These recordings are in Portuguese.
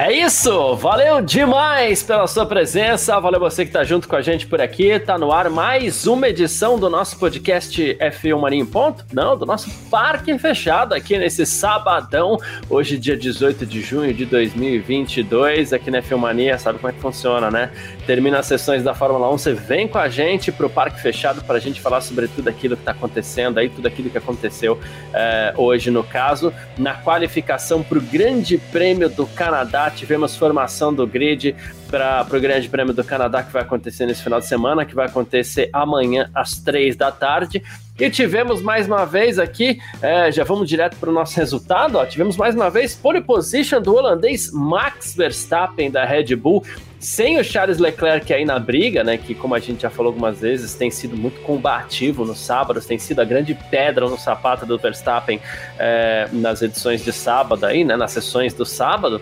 É isso, valeu demais pela sua presença, valeu você que está junto com a gente por aqui, tá no ar mais uma edição do nosso podcast F1 Marinho Ponto, não, do nosso Parque Fechado aqui nesse sabadão, hoje dia 18 de junho de 2022, aqui na F1 Mania, sabe como é que funciona, né? Termina as sessões da Fórmula 1, você vem com a gente pro Parque Fechado para a gente falar sobre tudo aquilo que está acontecendo aí, tudo aquilo que aconteceu é, hoje no caso, na qualificação para o Grande Prêmio do Canadá tivemos formação do grid para o Grande Prêmio do Canadá que vai acontecer nesse final de semana, que vai acontecer amanhã às três da tarde. E tivemos mais uma vez aqui, é, já vamos direto para o nosso resultado, ó, tivemos mais uma vez pole position do holandês Max Verstappen da Red Bull, sem o Charles Leclerc aí na briga, né, que como a gente já falou algumas vezes, tem sido muito combativo nos sábados, tem sido a grande pedra no sapato do Verstappen é, nas edições de sábado aí, né, nas sessões do sábado.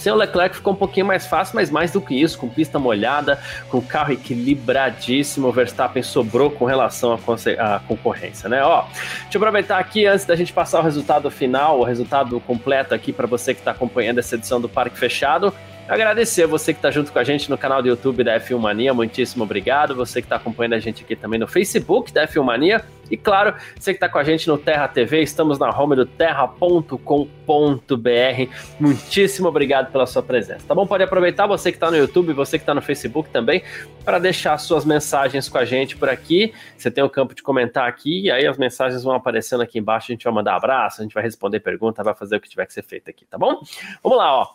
Sem o Leclerc ficou um pouquinho mais fácil, mas mais do que isso, com pista molhada, com carro equilibradíssimo, o Verstappen sobrou com relação à, concorrência, né? Ó, deixa eu aproveitar aqui antes da gente passar o resultado final, o resultado completo aqui para você que está acompanhando essa edição do Parque Fechado. Agradecer você que está junto com a gente no canal do YouTube da F1 Mania, muitíssimo obrigado. Você que está acompanhando a gente aqui também no Facebook da F1 Mania. E claro, você que está com a gente no Terra TV, estamos na home do terra.com.br. Muitíssimo obrigado pela sua presença. Tá bom? Pode aproveitar você que está no YouTube, você que está no Facebook também, para deixar suas mensagens com a gente por aqui. Você tem o campo de comentar aqui, e aí as mensagens vão aparecendo aqui embaixo. A gente vai mandar abraço, a gente vai responder pergunta, vai fazer o que tiver que ser feito aqui, tá bom? Vamos lá, ó.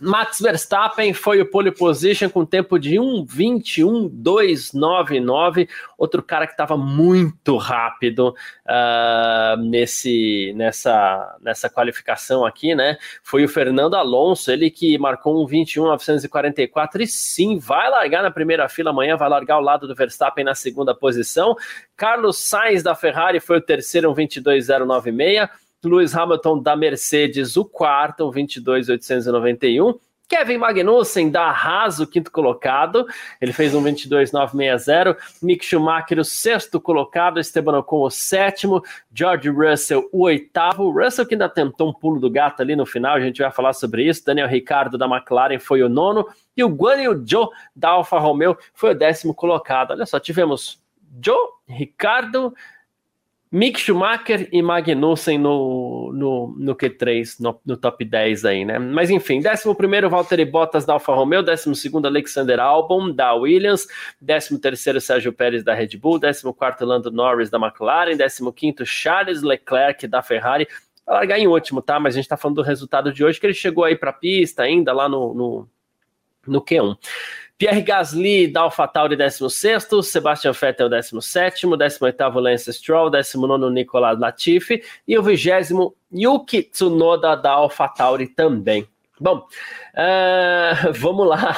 Max Verstappen foi o pole position com tempo de 1:21.299. Outro cara que estava muito rápido uh, nesse, nessa, nessa qualificação aqui, né? Foi o Fernando Alonso, ele que marcou um 21.944 e sim, vai largar na primeira fila amanhã, vai largar ao lado do Verstappen na segunda posição. Carlos Sainz da Ferrari foi o terceiro, um 22.096. Lewis Hamilton da Mercedes, o quarto, 22,891. Kevin Magnussen da Haas, o quinto colocado, ele fez um 22,960. Mick Schumacher, o sexto colocado. Esteban Ocon, o sétimo. George Russell, o oitavo. Russell que ainda tentou um pulo do gato ali no final, a gente vai falar sobre isso. Daniel Ricardo da McLaren foi o nono. E o Guan Zhou da Alfa Romeo foi o décimo colocado. Olha só, tivemos Joe, Ricardo, Mick Schumacher e Magnussen no, no, no Q3, no, no, top 10 aí, né? Mas enfim, 11 Valtteri Bottas da Alfa Romeo, 12 Alexander Albon da Williams, 13 Sérgio Pérez da Red Bull, 14 Lando Norris da McLaren, 15 Charles Leclerc da Ferrari. Vai largar em último, tá? Mas a gente tá falando do resultado de hoje, que ele chegou aí pra pista ainda lá no, no, no Q1. Pierre Gasly da AlphaTauri 16, Sebastian Vettel 17, 18 Lance Stroll, 19 Nicolas Latifi e o 20 Yuki Tsunoda da AlphaTauri também. Bom, uh, vamos lá,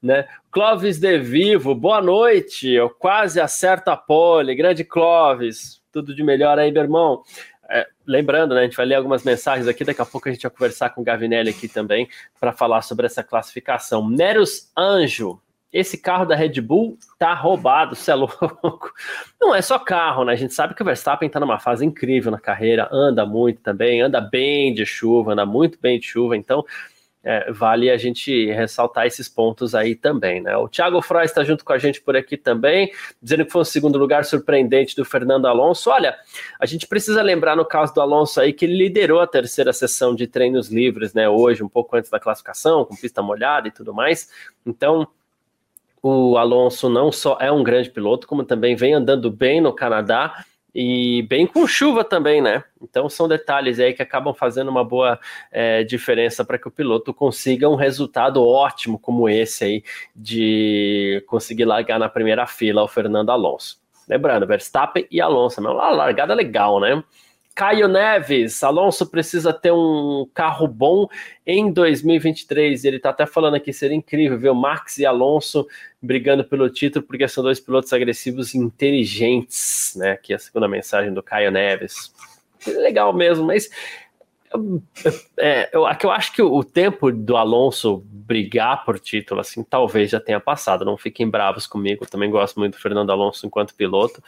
né? Clóvis De Vivo, boa noite. Eu quase acerto a pole. Grande Clóvis, tudo de melhor aí, meu irmão. É, lembrando, né, a gente vai ler algumas mensagens aqui, daqui a pouco a gente vai conversar com o Gavinelli aqui também para falar sobre essa classificação. Neros Anjo, esse carro da Red Bull tá roubado, você é louco. Não é só carro, né? A gente sabe que o Verstappen tá numa fase incrível na carreira, anda muito também, anda bem de chuva, anda muito bem de chuva, então é, vale a gente ressaltar esses pontos aí também, né? O Thiago Froy está junto com a gente por aqui também, dizendo que foi um segundo lugar surpreendente do Fernando Alonso. Olha, a gente precisa lembrar no caso do Alonso aí que ele liderou a terceira sessão de treinos livres, né? Hoje, um pouco antes da classificação, com pista molhada e tudo mais. Então, o Alonso não só é um grande piloto, como também vem andando bem no Canadá e bem com chuva também, né? Então são detalhes aí que acabam fazendo uma boa é, diferença para que o piloto consiga um resultado ótimo como esse aí de conseguir largar na primeira fila o Fernando Alonso. Lembrando, Verstappen e Alonso, uma largada legal, né? Caio Neves, Alonso precisa ter um carro bom em 2023. Ele está até falando aqui, seria incrível ver o Max e Alonso brigando pelo título, porque são dois pilotos agressivos e inteligentes, né? Aqui é a segunda mensagem do Caio Neves. Legal mesmo, mas É, eu, eu acho que o tempo do Alonso brigar por título, assim, talvez já tenha passado. Não fiquem bravos comigo. Eu também gosto muito do Fernando Alonso enquanto piloto,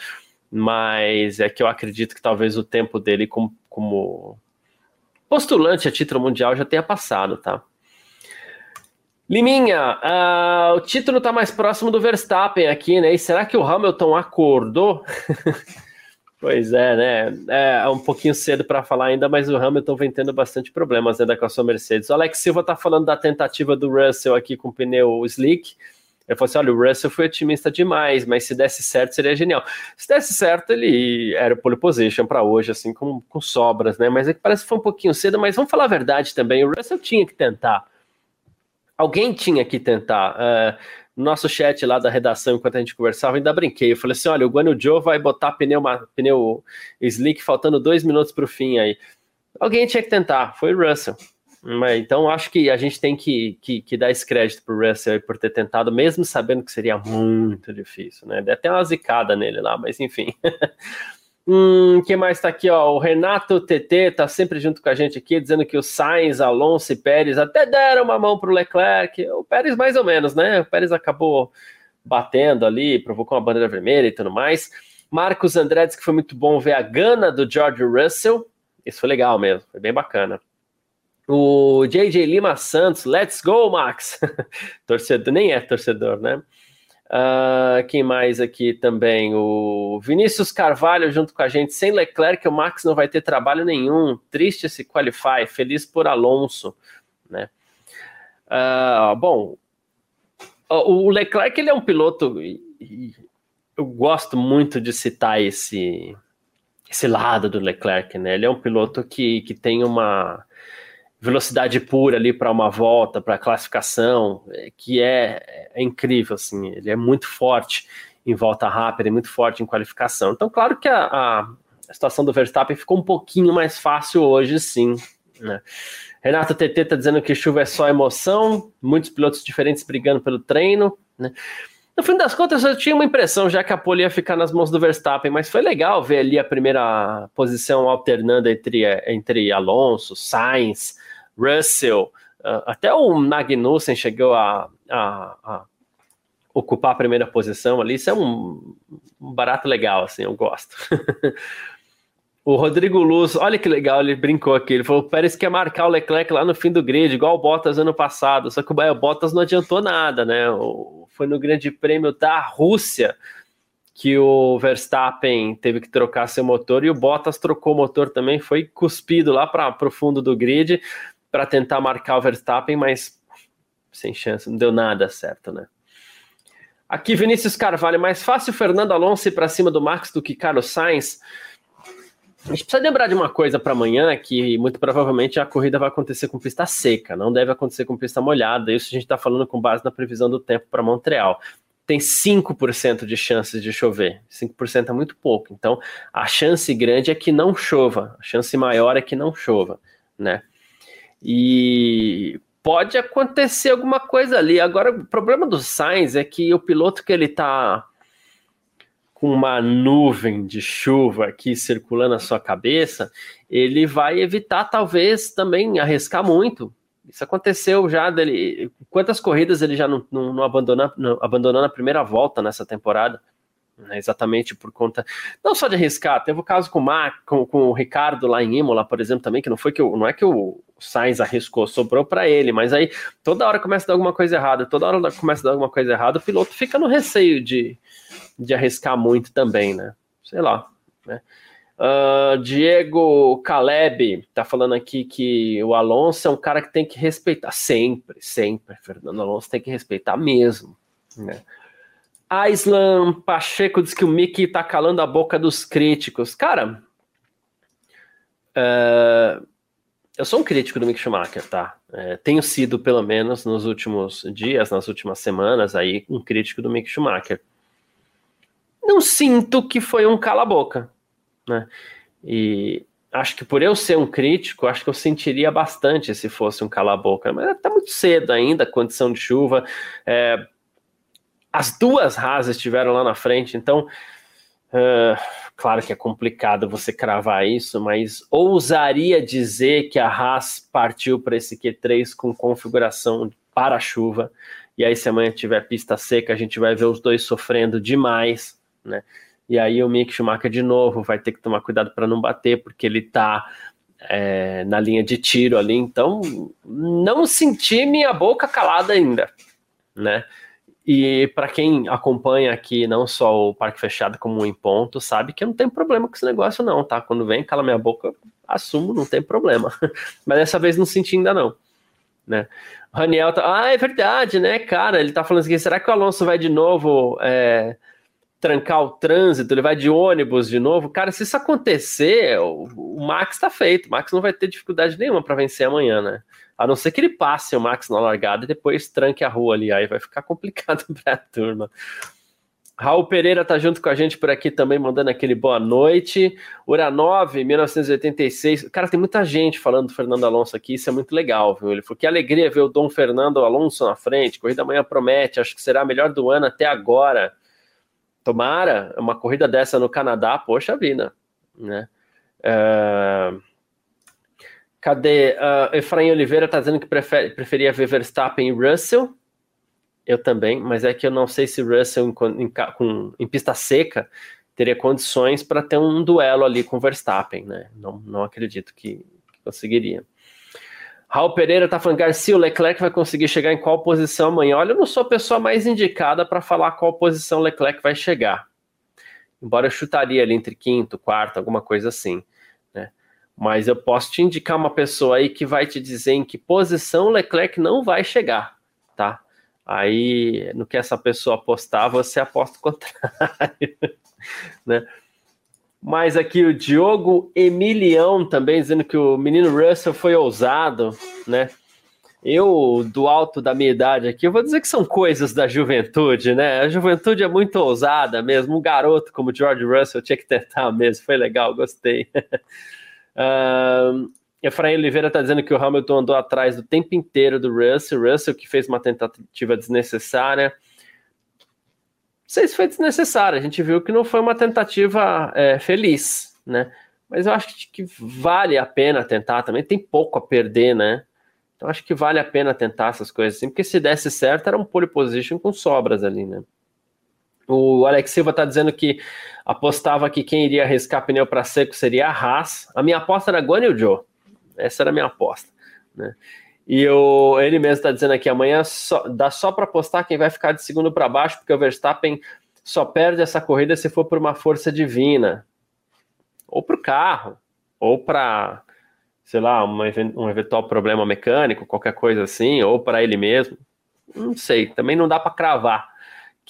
mas é que eu acredito que talvez o tempo dele como, como postulante a título mundial já tenha passado, tá? Liminha, uh, o título está mais próximo do Verstappen aqui, né? E será que o Hamilton acordou? Pois é, né? É um pouquinho cedo para falar ainda, mas o Hamilton vem tendo bastante problemas né, com a sua Mercedes. O Alex Silva tá falando da tentativa do Russell aqui com o pneu slick. Ele falou assim: olha, o Russell foi otimista demais, mas se desse certo seria genial. Se desse certo, ele era pole position para hoje, assim, com, com sobras, né? Mas é que parece que foi um pouquinho cedo, mas vamos falar a verdade também: o Russell tinha que tentar. Alguém tinha que tentar. Uh, no nosso chat lá da redação, enquanto a gente conversava, ainda brinquei. Eu falei assim: olha, o Guanyu Joe vai botar pneu, pneu slick faltando dois minutos para o fim aí. Alguém tinha que tentar, foi o Russell. Então acho que a gente tem que, que, que dar esse crédito para o Russell por ter tentado, mesmo sabendo que seria muito difícil, né? Deu até uma zicada nele lá, mas enfim. Hum, quem mais está aqui? Ó, o Renato TT está sempre junto com a gente aqui, dizendo que o Sainz, Alonso e Pérez até deram uma mão para o Leclerc. O Pérez, mais ou menos, né? O Pérez acabou batendo ali, provocou uma bandeira vermelha e tudo mais. Marcos Andredes, que foi muito bom ver a gana do George Russell. Isso foi legal mesmo, foi bem bacana. O JJ Lima Santos, let's go, Max! torcedor, nem é torcedor, né? Uh, quem mais aqui também? O Vinícius Carvalho junto com a gente. Sem Leclerc, o Max não vai ter trabalho nenhum. Triste esse qualify. Feliz por Alonso, né? Uh, bom, o Leclerc ele é um piloto. Eu gosto muito de citar esse esse lado do Leclerc, né? Ele é um piloto que, que tem uma velocidade pura ali para uma volta, para classificação, é, que é, é, incrível, assim, ele é muito forte em volta rápida, é muito forte em qualificação. Então, claro que a, a, a situação do Verstappen ficou um pouquinho mais fácil hoje, sim. Né? Renato TT está dizendo que chuva é só emoção, muitos pilotos diferentes brigando pelo treino, né? No fim das contas, eu tinha uma impressão já que a pole ia ficar nas mãos do Verstappen, mas foi legal ver ali a primeira posição alternando entre, entre Alonso, Sainz, Russell, uh, até o Magnussen chegou a, a, a, ocupar a primeira posição ali. Isso é um, um barato legal, assim, eu gosto. o Rodrigo Luz, olha que legal, ele brincou aqui. Ele falou: o Pérez quer marcar o Leclerc lá no fim do grid, igual o Bottas ano passado. Só que o Bottas não adiantou nada, né? O, foi no Grande Prêmio da Rússia que o Verstappen teve que trocar seu motor e o Bottas trocou o motor também, foi cuspido lá para o fundo do grid para tentar marcar o Verstappen, mas sem chance, não deu nada certo, né? Aqui, Vinícius Carvalho, mais fácil Fernando Alonso ir para cima do Max do que Carlos Sainz. A gente precisa lembrar de uma coisa para amanhã, que muito provavelmente a corrida vai acontecer com pista seca, não deve acontecer com pista molhada. Isso a gente está falando com base na previsão do tempo para Montreal. Tem 5% de chances de chover. 5% é muito pouco. Então, a chance grande é que não chova. A chance maior é que não chova, né? E pode acontecer alguma coisa ali. Agora, o problema do Sainz é que o piloto que ele tá com uma nuvem de chuva aqui circulando na sua cabeça, ele vai evitar talvez também arriscar muito. Isso aconteceu já dele. Quantas corridas ele já não, não, não abandonou, não, abandonou na primeira volta nessa temporada? Né, exatamente por conta, não só de arriscar, teve o caso com o, com, com o Ricardo lá em Imola, por exemplo, também, que não foi que o, não é que o Sainz arriscou, sobrou para ele, mas aí toda hora começa a dar alguma coisa errada, toda hora começa a dar alguma coisa errada, o piloto fica no receio de, de arriscar muito também, né, sei lá, né. Uh, Diego Caleb tá falando aqui que o Alonso é um cara que tem que respeitar sempre, sempre. Fernando Alonso tem que respeitar mesmo, né? Aislan Pacheco diz que o Mickey tá calando a boca dos críticos. Cara, uh, eu sou um crítico do Mick Schumacher, tá? É, tenho sido, pelo menos, nos últimos dias, nas últimas semanas, aí, um crítico do Mick Schumacher. Não sinto que foi um cala-boca, né? E acho que por eu ser um crítico, acho que eu sentiria bastante se fosse um cala-boca, mas tá muito cedo ainda, condição de chuva. É, as duas Haas estiveram lá na frente, então Uh, claro que é complicado você cravar isso, mas ousaria dizer que a Haas partiu para esse Q3 com configuração para chuva. E aí, se amanhã tiver pista seca, a gente vai ver os dois sofrendo demais, né? E aí o Mick Schumacher de novo vai ter que tomar cuidado para não bater, porque ele está é, na linha de tiro ali. Então, não senti minha boca calada ainda, né? E para quem acompanha aqui não só o Parque Fechado como o Em Ponto, sabe que eu não tenho problema com esse negócio não, tá? Quando vem, cala minha boca, assumo, não tem problema. Mas dessa vez não senti ainda não, né? O Raniel tá... Ah, é verdade, né, cara? Ele tá falando assim, será que o Alonso vai de novo é, trancar o trânsito, ele vai de ônibus de novo? Cara, se isso acontecer, o, o Max tá feito. O Max não vai ter dificuldade nenhuma para vencer amanhã, né? A não ser que ele passe o Max na largada e depois tranque a rua ali, aí vai ficar complicado para a turma. Raul Pereira tá junto com a gente por aqui também, mandando aquele boa noite. Uranov, 1986. Cara, tem muita gente falando do Fernando Alonso aqui, isso é muito legal, viu? Ele falou que alegria ver o Dom Fernando Alonso na frente. Corrida amanhã promete, acho que será a melhor do ano até agora. Tomara, uma corrida dessa no Canadá, poxa vida, né? Uh... Cadê? Uh, Efraim Oliveira está dizendo que prefere, preferia ver Verstappen e Russell. Eu também, mas é que eu não sei se Russell em, em, com, em pista seca teria condições para ter um duelo ali com Verstappen, né? Não, não acredito que, que conseguiria. Raul Pereira está falando, Garcia, o Leclerc vai conseguir chegar em qual posição amanhã? Olha, eu não sou a pessoa mais indicada para falar qual posição o Leclerc vai chegar. Embora eu chutaria ali entre quinto, quarto, alguma coisa assim mas eu posso te indicar uma pessoa aí que vai te dizer em que posição o Leclerc não vai chegar, tá? Aí, no que essa pessoa apostar, você aposta o contrário, né? Mas aqui o Diogo Emilião também dizendo que o menino Russell foi ousado, né? Eu, do alto da minha idade aqui, eu vou dizer que são coisas da juventude, né? A juventude é muito ousada mesmo. Um garoto como George Russell tinha que tentar mesmo. Foi legal, gostei. Uh, Efraim Oliveira está dizendo que o Hamilton andou atrás do tempo inteiro do Russell, Russell que fez uma tentativa desnecessária. Não sei se foi desnecessária, a gente viu que não foi uma tentativa é, feliz, né? Mas eu acho que vale a pena tentar também, tem pouco a perder, né? Então acho que vale a pena tentar essas coisas assim, porque se desse certo era um pole position com sobras ali, né? O Alex Silva está dizendo que apostava que quem iria arriscar pneu para seco seria a Haas. A minha aposta era Guan Joe. Essa era a minha aposta. Né? E o, ele mesmo está dizendo aqui: amanhã só, dá só para apostar quem vai ficar de segundo para baixo, porque o Verstappen só perde essa corrida se for por uma força divina. Ou para o carro, ou para, sei lá, uma, um eventual problema mecânico, qualquer coisa assim, ou para ele mesmo. Não sei, também não dá para cravar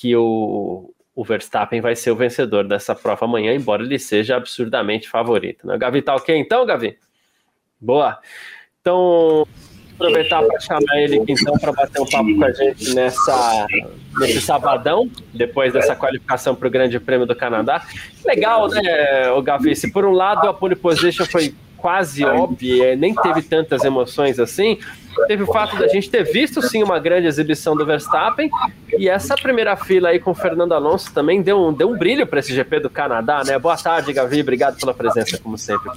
que o, o Verstappen vai ser o vencedor dessa prova amanhã, embora ele seja absurdamente favorito. Né? Gavi tá ok então, Gavi? Boa. Então, aproveitar para chamar ele aqui então para bater um papo com a gente nessa, nesse sabadão, depois dessa qualificação para o Grande Prêmio do Canadá. Legal, né, o Gavi? Se por um lado a pole position foi quase óbvia, nem teve tantas emoções assim, teve o fato da gente ter visto sim uma grande exibição do Verstappen e essa primeira fila aí com o Fernando Alonso também deu um, deu um brilho para esse GP do Canadá, né? Boa tarde, Gavi, obrigado pela presença, como sempre.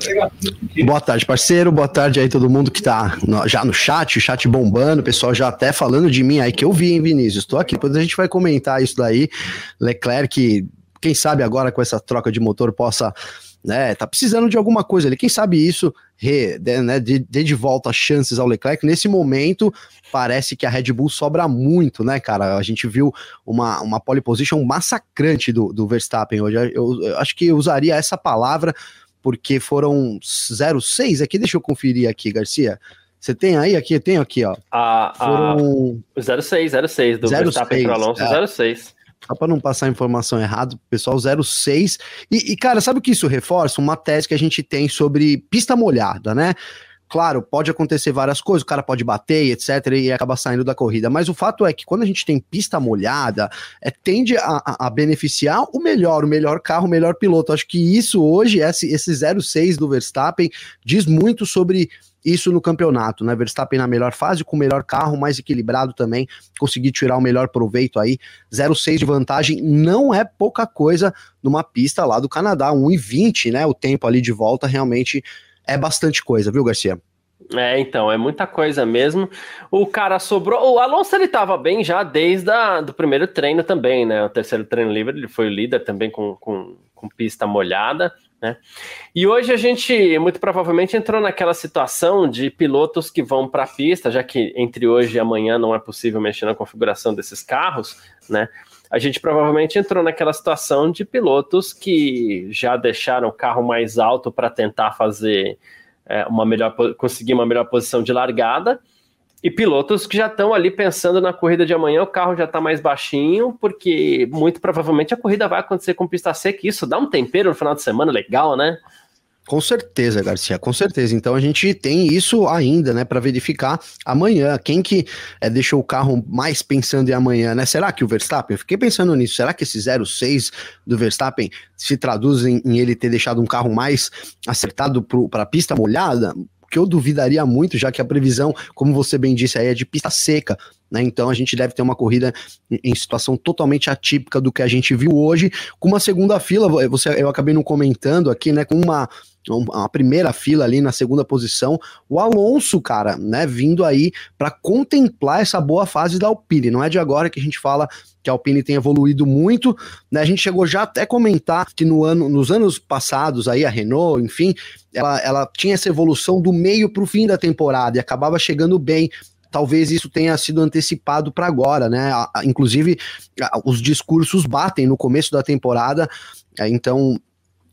Boa tarde, parceiro, boa tarde aí todo mundo que tá no, já no chat, o chat bombando, o pessoal já até falando de mim aí que eu vi, hein, Vinícius? Estou aqui, depois a gente vai comentar isso daí. Leclerc, quem sabe agora com essa troca de motor possa né? Tá precisando de alguma coisa ali. Quem sabe isso re, né, dê, de, de volta chances ao Leclerc. Nesse momento, parece que a Red Bull sobra muito, né, cara? A gente viu uma, uma pole position massacrante do, do Verstappen hoje. Eu, eu acho que usaria essa palavra porque foram 0,6 aqui. Deixa eu conferir aqui, Garcia. Você tem aí aqui? Tenho aqui, ó. A, foram... 0,6, 0,6 do 0, Verstappen para Alonso, é. 0,6. Só para não passar informação errada, pessoal 06. E, e, cara, sabe o que isso reforça? Uma tese que a gente tem sobre pista molhada, né? Claro, pode acontecer várias coisas, o cara pode bater, etc, e acaba saindo da corrida, mas o fato é que quando a gente tem pista molhada, é, tende a, a, beneficiar o melhor, o melhor carro, o melhor piloto. Acho que isso hoje, esse, esse 06 do Verstappen, diz muito sobre isso no campeonato, né? Verstappen na melhor fase, com o melhor carro, mais equilibrado também, conseguir tirar o melhor proveito aí. 0,6 de vantagem não é pouca coisa numa pista lá do Canadá, 1,20, né? O tempo ali de volta realmente é bastante coisa, viu, Garcia? É, então, é muita coisa mesmo. O cara sobrou. O Alonso ele tava bem já desde o do primeiro treino também, né? O terceiro treino livre, ele foi o líder também com, com, com pista molhada. Né? E hoje a gente, muito provavelmente, entrou naquela situação de pilotos que vão para a pista, já que entre hoje e amanhã não é possível mexer na configuração desses carros, né? A gente provavelmente entrou naquela situação de pilotos que já deixaram o carro mais alto para tentar fazer é, uma melhor, conseguir uma melhor posição de largada e pilotos que já estão ali pensando na corrida de amanhã, o carro já está mais baixinho, porque muito provavelmente a corrida vai acontecer com pista seca, isso dá um tempero no final de semana legal, né? Com certeza, Garcia, com certeza. Então a gente tem isso ainda, né, para verificar amanhã. Quem que é, deixou o carro mais pensando em amanhã, né? Será que o Verstappen? Eu fiquei pensando nisso. Será que esse 06 do Verstappen se traduz em, em ele ter deixado um carro mais acertado para a pista molhada? Que eu duvidaria muito, já que a previsão, como você bem disse aí, é de pista seca, né? Então a gente deve ter uma corrida em situação totalmente atípica do que a gente viu hoje, com uma segunda fila, você, eu acabei não comentando aqui, né? Com uma a primeira fila ali na segunda posição, o Alonso, cara, né, vindo aí para contemplar essa boa fase da Alpine. Não é de agora que a gente fala que a Alpine tem evoluído muito, né? A gente chegou já até comentar que no ano, nos anos passados aí a Renault, enfim, ela, ela tinha essa evolução do meio para o fim da temporada e acabava chegando bem talvez isso tenha sido antecipado para agora, né? Inclusive, os discursos batem no começo da temporada, é, então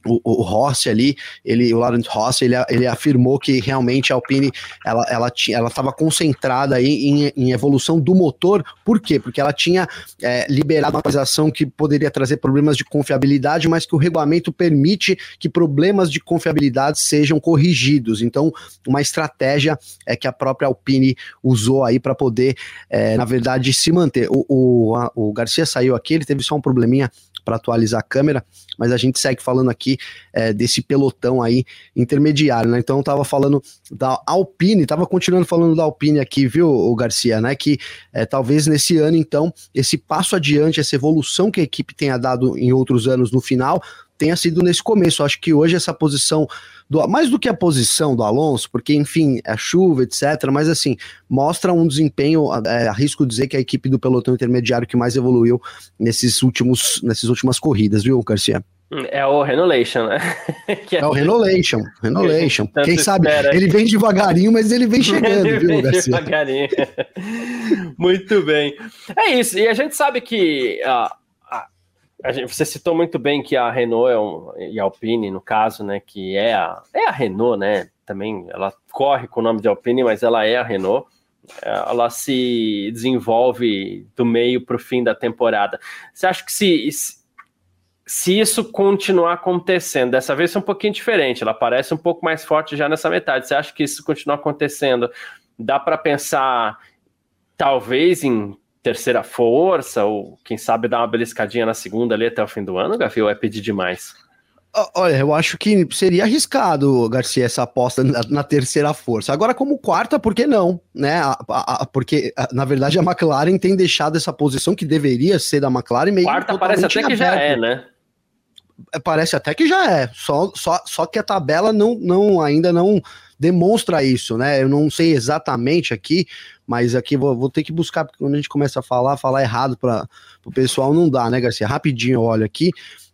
o, o Rossi ali, ele, o Laurent Rossi, ele, ele afirmou que realmente a Alpine ela ela tinha, ela estava concentrada aí em, em, evolução do motor. Por quê? Porque ela tinha é, liberado uma atualização que poderia trazer problemas de confiabilidade, mas que o regulamento permite que problemas de confiabilidade sejam corrigidos. Então, uma estratégia é que a própria Alpine usou aí para poder, é, na verdade, se manter. O, o, a, o Garcia saiu aqui, ele teve só um probleminha para atualizar a câmera, mas a gente segue falando aqui é, desse pelotão aí intermediário, né? Então eu tava falando da Alpine, tava continuando falando da Alpine aqui, viu, o Garcia, né? Que é, talvez nesse ano, então, esse passo adiante, essa evolução que a equipe tenha dado em outros anos no final, tenha sido nesse começo. Eu acho que hoje essa posição do, mais do que a posição do Alonso, porque, enfim, é chuva, etc., mas assim, mostra um desempenho, é, arrisco dizer que é a equipe do pelotão intermediário que mais evoluiu nesses últimos, nessas últimas corridas, viu, Garcia? É o Renolation, né? é... é o Renolation, Renolation. Quem sabe, ele vem devagarinho, mas ele vem chegando, ele viu, Garcia? Devagarinho. Muito bem. É isso, e a gente sabe que Gente, você citou muito bem que a Renault é um, e a Alpine, no caso, né, que é a, é a Renault, né, também, ela corre com o nome de Alpine, mas ela é a Renault, ela se desenvolve do meio para o fim da temporada. Você acha que se, se isso continuar acontecendo, dessa vez é um pouquinho diferente, ela parece um pouco mais forte já nessa metade, você acha que isso continuar acontecendo, dá para pensar talvez em terceira força, ou quem sabe dar uma beliscadinha na segunda ali até o fim do ano, Gafi, ou é pedir demais? Olha, eu acho que seria arriscado, Garcia, essa aposta na, na terceira força. Agora, como quarta, por que não? Né? A, a, a, porque, na verdade, a McLaren tem deixado essa posição que deveria ser da McLaren meio Quarta parece até que já é, né? Parece até que já é. Só, só, só que a tabela não, não ainda não demonstra isso, né? Eu não sei exatamente aqui, mas aqui vou, vou, ter que buscar, porque quando a gente começa a falar, falar errado para o pessoal não dá, né, Garcia? Rapidinho eu olho aqui.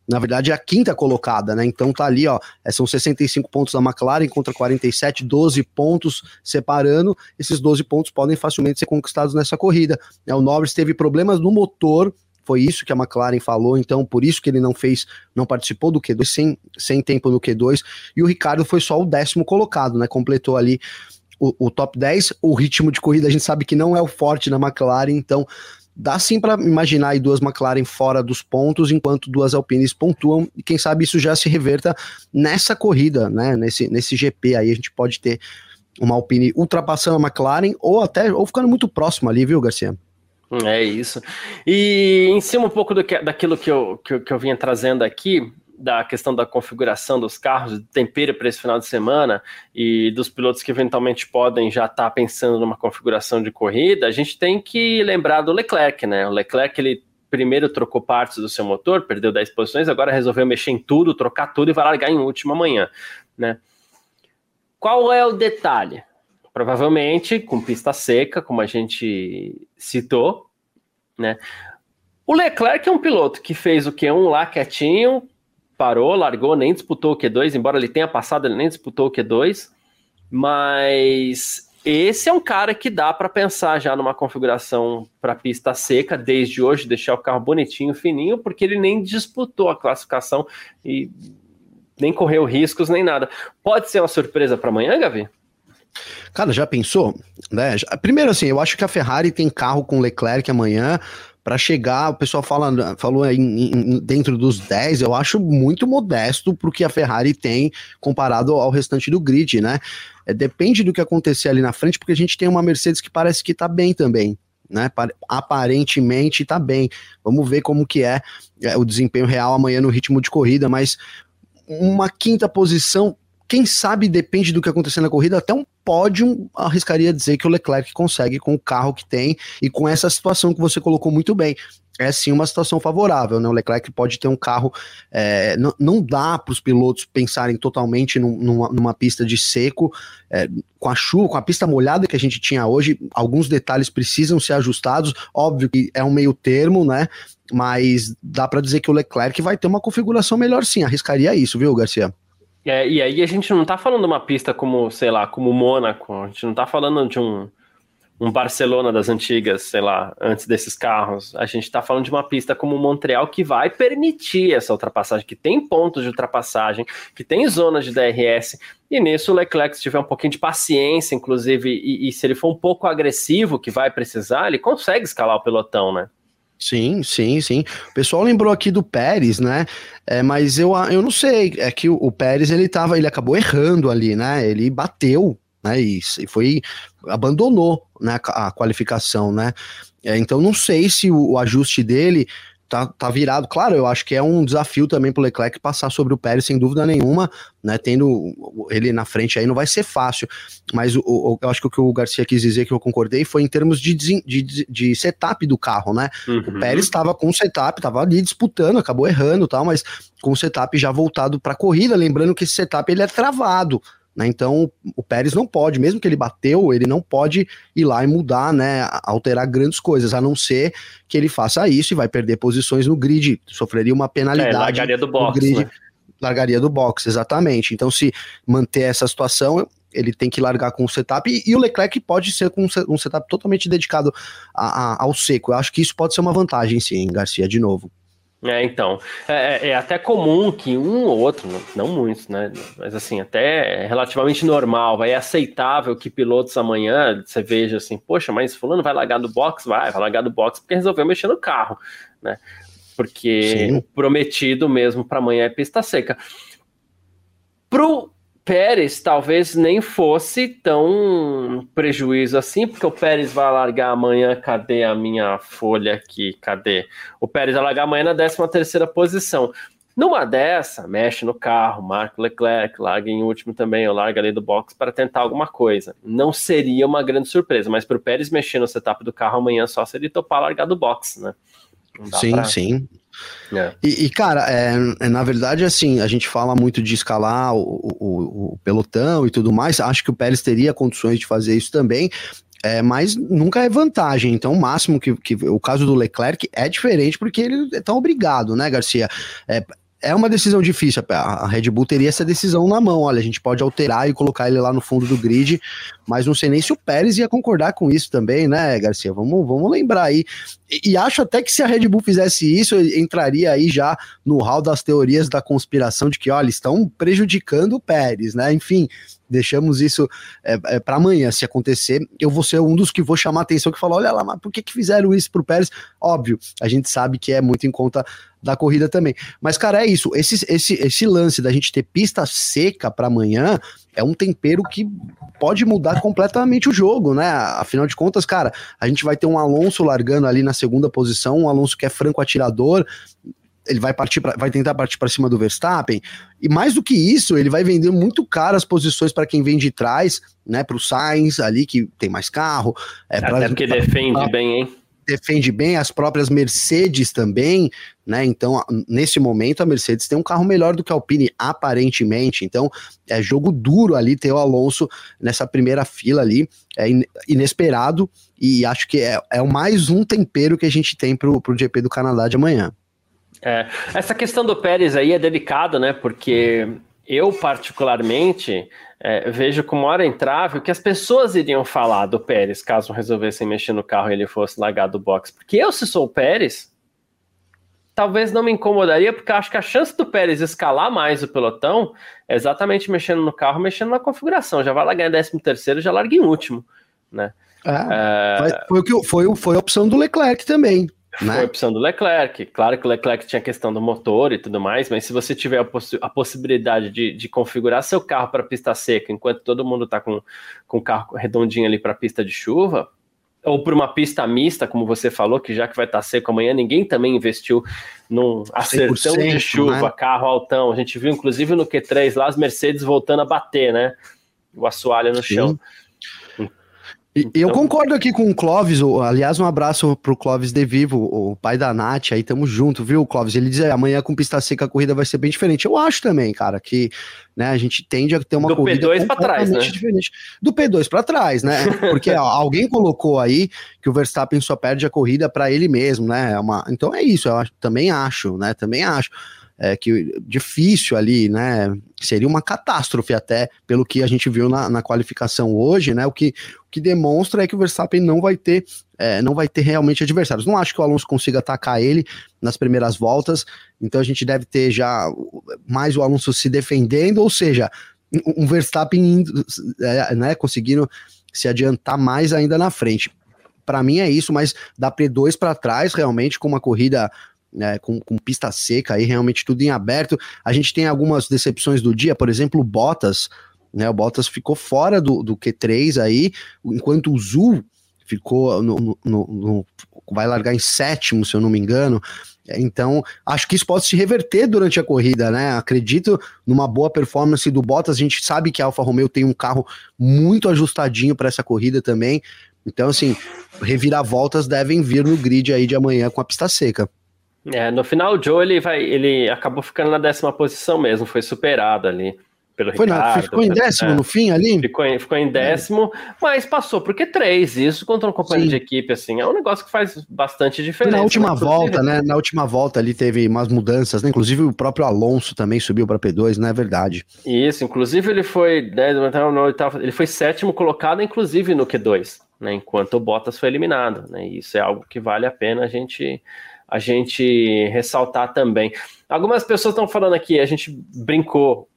Na verdade, é a quinta colocada, né? Então tá ali, ó. É, são 65 pontos da McLaren contra 47, 12 pontos separando. Esses 12 pontos podem facilmente ser conquistados nessa corrida. É, o Norris teve problemas no motor, foi isso que a McLaren falou, então por isso que ele não fez, não participou do Q2, sem, sem tempo no Q2, e o Ricardo foi só o décimo colocado, né? Completou ali o, o top 10. O ritmo de corrida a gente sabe que não é o forte na McLaren, então dá sim para imaginar aí duas McLaren fora dos pontos, enquanto duas Alpines pontuam, e quem sabe isso já se reverta nessa corrida, né? Nesse, nesse GP aí a gente pode ter uma Alpine ultrapassando a McLaren ou até ou ficando muito próximo ali, viu, Garcia? É isso. E em cima um pouco do que, daquilo que eu, que, que eu vinha trazendo aqui, da questão da configuração dos carros, tempero para esse final de semana e dos pilotos que eventualmente podem já estar tá pensando numa configuração de corrida, a gente tem que lembrar do Leclerc, né? O Leclerc ele primeiro trocou partes do seu motor, perdeu 10 posições, agora resolveu mexer em tudo, trocar tudo e vai largar em última amanhã, né? Qual é o detalhe? Provavelmente com pista seca, como a gente citou, né? O Leclerc é um piloto que fez o Q1 lá quietinho, parou, largou, nem disputou o Q2, embora ele tenha passado, ele nem disputou o Q2, mas esse é um cara que dá para pensar já numa configuração para pista seca desde hoje, deixar o carro bonitinho, fininho, porque ele nem disputou a classificação e nem correu riscos nem nada. Pode ser uma surpresa para amanhã, Gavi? Cara, já pensou? Né? Primeiro, assim, eu acho que a Ferrari tem carro com Leclerc amanhã para chegar, o pessoal fala, falou aí em, dentro dos 10, eu acho muito modesto pro que a Ferrari tem comparado ao restante do grid, né? É, depende do que acontecer ali na frente, porque a gente tem uma Mercedes que parece que tá bem também. Né, aparentemente tá bem. Vamos ver como que é, é o desempenho real amanhã no ritmo de corrida, mas uma quinta posição quem sabe depende do que acontecer na corrida, até um pódio arriscaria dizer que o Leclerc consegue com o carro que tem e com essa situação que você colocou muito bem. É sim uma situação favorável, né? O Leclerc pode ter um carro. É, não, não dá para os pilotos pensarem totalmente num, numa, numa, pista de seco, é, com a chuva, com a pista molhada que a gente tinha hoje. Alguns detalhes precisam ser ajustados. Óbvio que é um meio termo, né? Mas dá para dizer que o Leclerc vai ter uma configuração melhor sim. Arriscaria isso, viu, Garcia? É, e aí a gente não tá falando de uma pista como, sei lá, como Mônaco, a gente não tá falando de um, um Barcelona das antigas, sei lá, antes desses carros. A gente tá falando de uma pista como Montreal que vai permitir essa ultrapassagem, que tem pontos de ultrapassagem, que tem zonas de DRS, e nisso o Leclerc, se tiver um pouquinho de paciência, inclusive, e, e se ele for um pouco agressivo, que vai precisar, ele consegue escalar o pelotão, né? Sim, sim, sim. O pessoal lembrou aqui do Pérez, né? É, mas eu, eu não sei. É que o, o Pérez ele tava, ele acabou errando ali, né? Ele bateu, né? E, e foi abandonou, né? A, qualificação, né? É, então não sei se o, o ajuste dele tá, tá virado. Claro, eu acho que é um desafio também pro Leclerc passar sobre o Pérez, sem dúvida nenhuma, né? Tendo ele na frente aí não vai ser fácil. Mas o, o eu acho que o que o Garcia quis dizer que eu concordei foi em termos de, de, de setup do carro, né? Uhum. O Pérez estava com o setup, estava ali disputando, acabou errando tal, mas com o setup já voltado para a corrida, lembrando que esse setup ele é travado. Né? Então, o Pérez não pode, mesmo que ele bateu, ele não pode ir lá e mudar, né, alterar grandes coisas, a não ser que ele faça isso e vai perder posições no grid, sofreria uma penalidade. É, largaria do box, grid, né? Largaria do box, exatamente. Então, se manter essa situação, ele tem que largar com o setup e, e o Leclerc pode ser com um setup totalmente dedicado a, a, ao seco. Eu acho que isso pode ser uma vantagem, sim, Garcia, de novo. É, então, é, é, é, até comum que um ou outro, não muitos, né? Mas assim, até é relativamente normal, é aceitável que pilotos amanhã você veja assim, poxa, mas fulano vai largar do box? Vai, vai largar do box porque resolveu mexer no carro, né? Porque Sim. o prometido mesmo para amanhã é pista seca. Pro Pérez talvez nem fosse tão prejuízo assim, porque o Pérez vai largar amanhã. Cadê a minha folha aqui? Cadê? O Pérez vai largar amanhã na 13 terceira posição. Numa dessa, mexe no carro, marca o Leclerc, larga em último também, ou larga ali do box para tentar alguma coisa. Não seria uma grande surpresa, mas para o Pérez mexer no setup do carro amanhã só se ele topar largar do box, né? Sim, pra... sim. É. E, e, cara, é, é, na verdade, assim, a gente fala muito de escalar o, o, o, pelotão e tudo mais. Acho que o Pérez teria condições de fazer isso também. É, mas nunca é vantagem. Então, o máximo que, que o caso do Leclerc é diferente porque ele é tão obrigado, né, Garcia? É, é uma decisão difícil. A Red Bull teria essa decisão na mão. Olha, a gente pode alterar e colocar ele lá no fundo do grid, mas não sei nem se o Pérez ia concordar com isso também, né, Garcia? Vamos, vamos lembrar aí e acho até que se a Red Bull fizesse isso, entraria aí já no hall das teorias da conspiração de que, olha, estão prejudicando o Pérez, né? Enfim, deixamos isso é, é, para amanhã. Se acontecer, eu vou ser um dos que vou chamar a atenção que fala: olha lá, mas por que, que fizeram isso pro Pérez? Óbvio, a gente sabe que é muito em conta da corrida também. Mas, cara, é isso. Esse, esse, esse lance da gente ter pista seca para amanhã é um tempero que pode mudar completamente o jogo, né? Afinal de contas, cara, a gente vai ter um Alonso largando ali na segunda posição, um Alonso que é franco atirador, ele vai partir pra, vai tentar partir para cima do Verstappen e mais do que isso ele vai vender muito caro as posições para quem vem de trás né para o Sainz ali que tem mais carro é, até pra, porque pra, defende pra, bem hein defende bem as próprias Mercedes também né? Então nesse momento a Mercedes tem um carro melhor do que a Alpine aparentemente. Então é jogo duro ali ter o Alonso nessa primeira fila ali. É inesperado e acho que é, é mais um tempero que a gente tem para o GP do Canadá de amanhã. É, essa questão do Pérez aí é delicada, né? Porque eu, particularmente, é, vejo como hora entrave o que as pessoas iriam falar do Pérez caso resolvessem mexer no carro e ele fosse largar do box. Porque eu, se sou o Pérez, talvez não me incomodaria, porque acho que a chance do Pérez escalar mais o pelotão é exatamente mexendo no carro, mexendo na configuração. Já vai largar em 13 terceiro, já larga em último, né? É, é... Foi, o que, foi, foi a opção do Leclerc também. Né? Foi a opção do Leclerc. Claro que o Leclerc tinha a questão do motor e tudo mais, mas se você tiver a, a possibilidade de, de, configurar seu carro para pista seca, enquanto todo mundo está com, com o carro redondinho ali para pista de chuva, ou para uma pista mista, como você falou, que já que vai estar tá seco amanhã, ninguém também investiu num acertão de chuva, né? carro altão. A gente viu, inclusive, no Q3 lá as Mercedes voltando a bater, né? O assoalho no Sim. chão. Então... Eu concordo aqui com o Clóvis, aliás, um abraço pro Clóvis De Vivo, o pai da Nath, aí tamo junto, viu, Clóvis? Ele diz, é, amanhã com pista seca a corrida vai ser bem diferente. Eu acho também, cara, que né, a gente tende a ter uma Do corrida P2 para trás, né? diferente. Do P2 para trás, né? Porque ó, alguém colocou aí que o Verstappen só perde a corrida para ele mesmo, né? É uma... Então é isso, eu acho, também acho, né? Também acho é, que difícil ali, né? Seria uma catástrofe até pelo que a gente viu na, na qualificação hoje, né? O que, o que demonstra é que o Verstappen não vai ter, é, não vai ter realmente adversários. Não acho que o Alonso consiga atacar ele nas primeiras voltas, então a gente deve ter já mais o Alonso se defendendo, ou seja, um Verstappen é, né, conseguindo se adiantar mais ainda na frente. Para mim é isso, mas da P2 para trás, realmente, com uma corrida né, com, com, pista seca aí, realmente tudo em aberto. A gente tem algumas decepções do dia, por exemplo, Bottas, né, o Bottas ficou fora do, do Q3 aí, enquanto o Zul ficou no, no, no, vai largar em sétimo, se eu não me engano. Então, acho que isso pode se reverter durante a corrida, né? Acredito numa boa performance do Bottas. A gente sabe que a Alfa Romeo tem um carro muito ajustadinho para essa corrida também. Então, assim, reviravoltas devem vir no grid aí de amanhã com a pista seca. É, no final o Joe ele vai, ele acabou ficando na décima posição mesmo, foi superado ali pelo foi Ricardo. Na, ficou em décimo é, no fim ali? Ficou em, ficou em décimo, é. mas passou porque três, isso contra um companheiro Sim. de equipe, assim, é um negócio que faz bastante diferença. Na última né? volta, né, na última volta ali teve umas mudanças, né, inclusive o próprio Alonso também subiu para P2, não é verdade? Isso, inclusive ele foi, né, ele foi sétimo colocado, inclusive no Q2, né, enquanto o Bottas foi eliminado, né, isso é algo que vale a pena a gente a gente ressaltar também. Algumas pessoas estão falando aqui, a gente brincou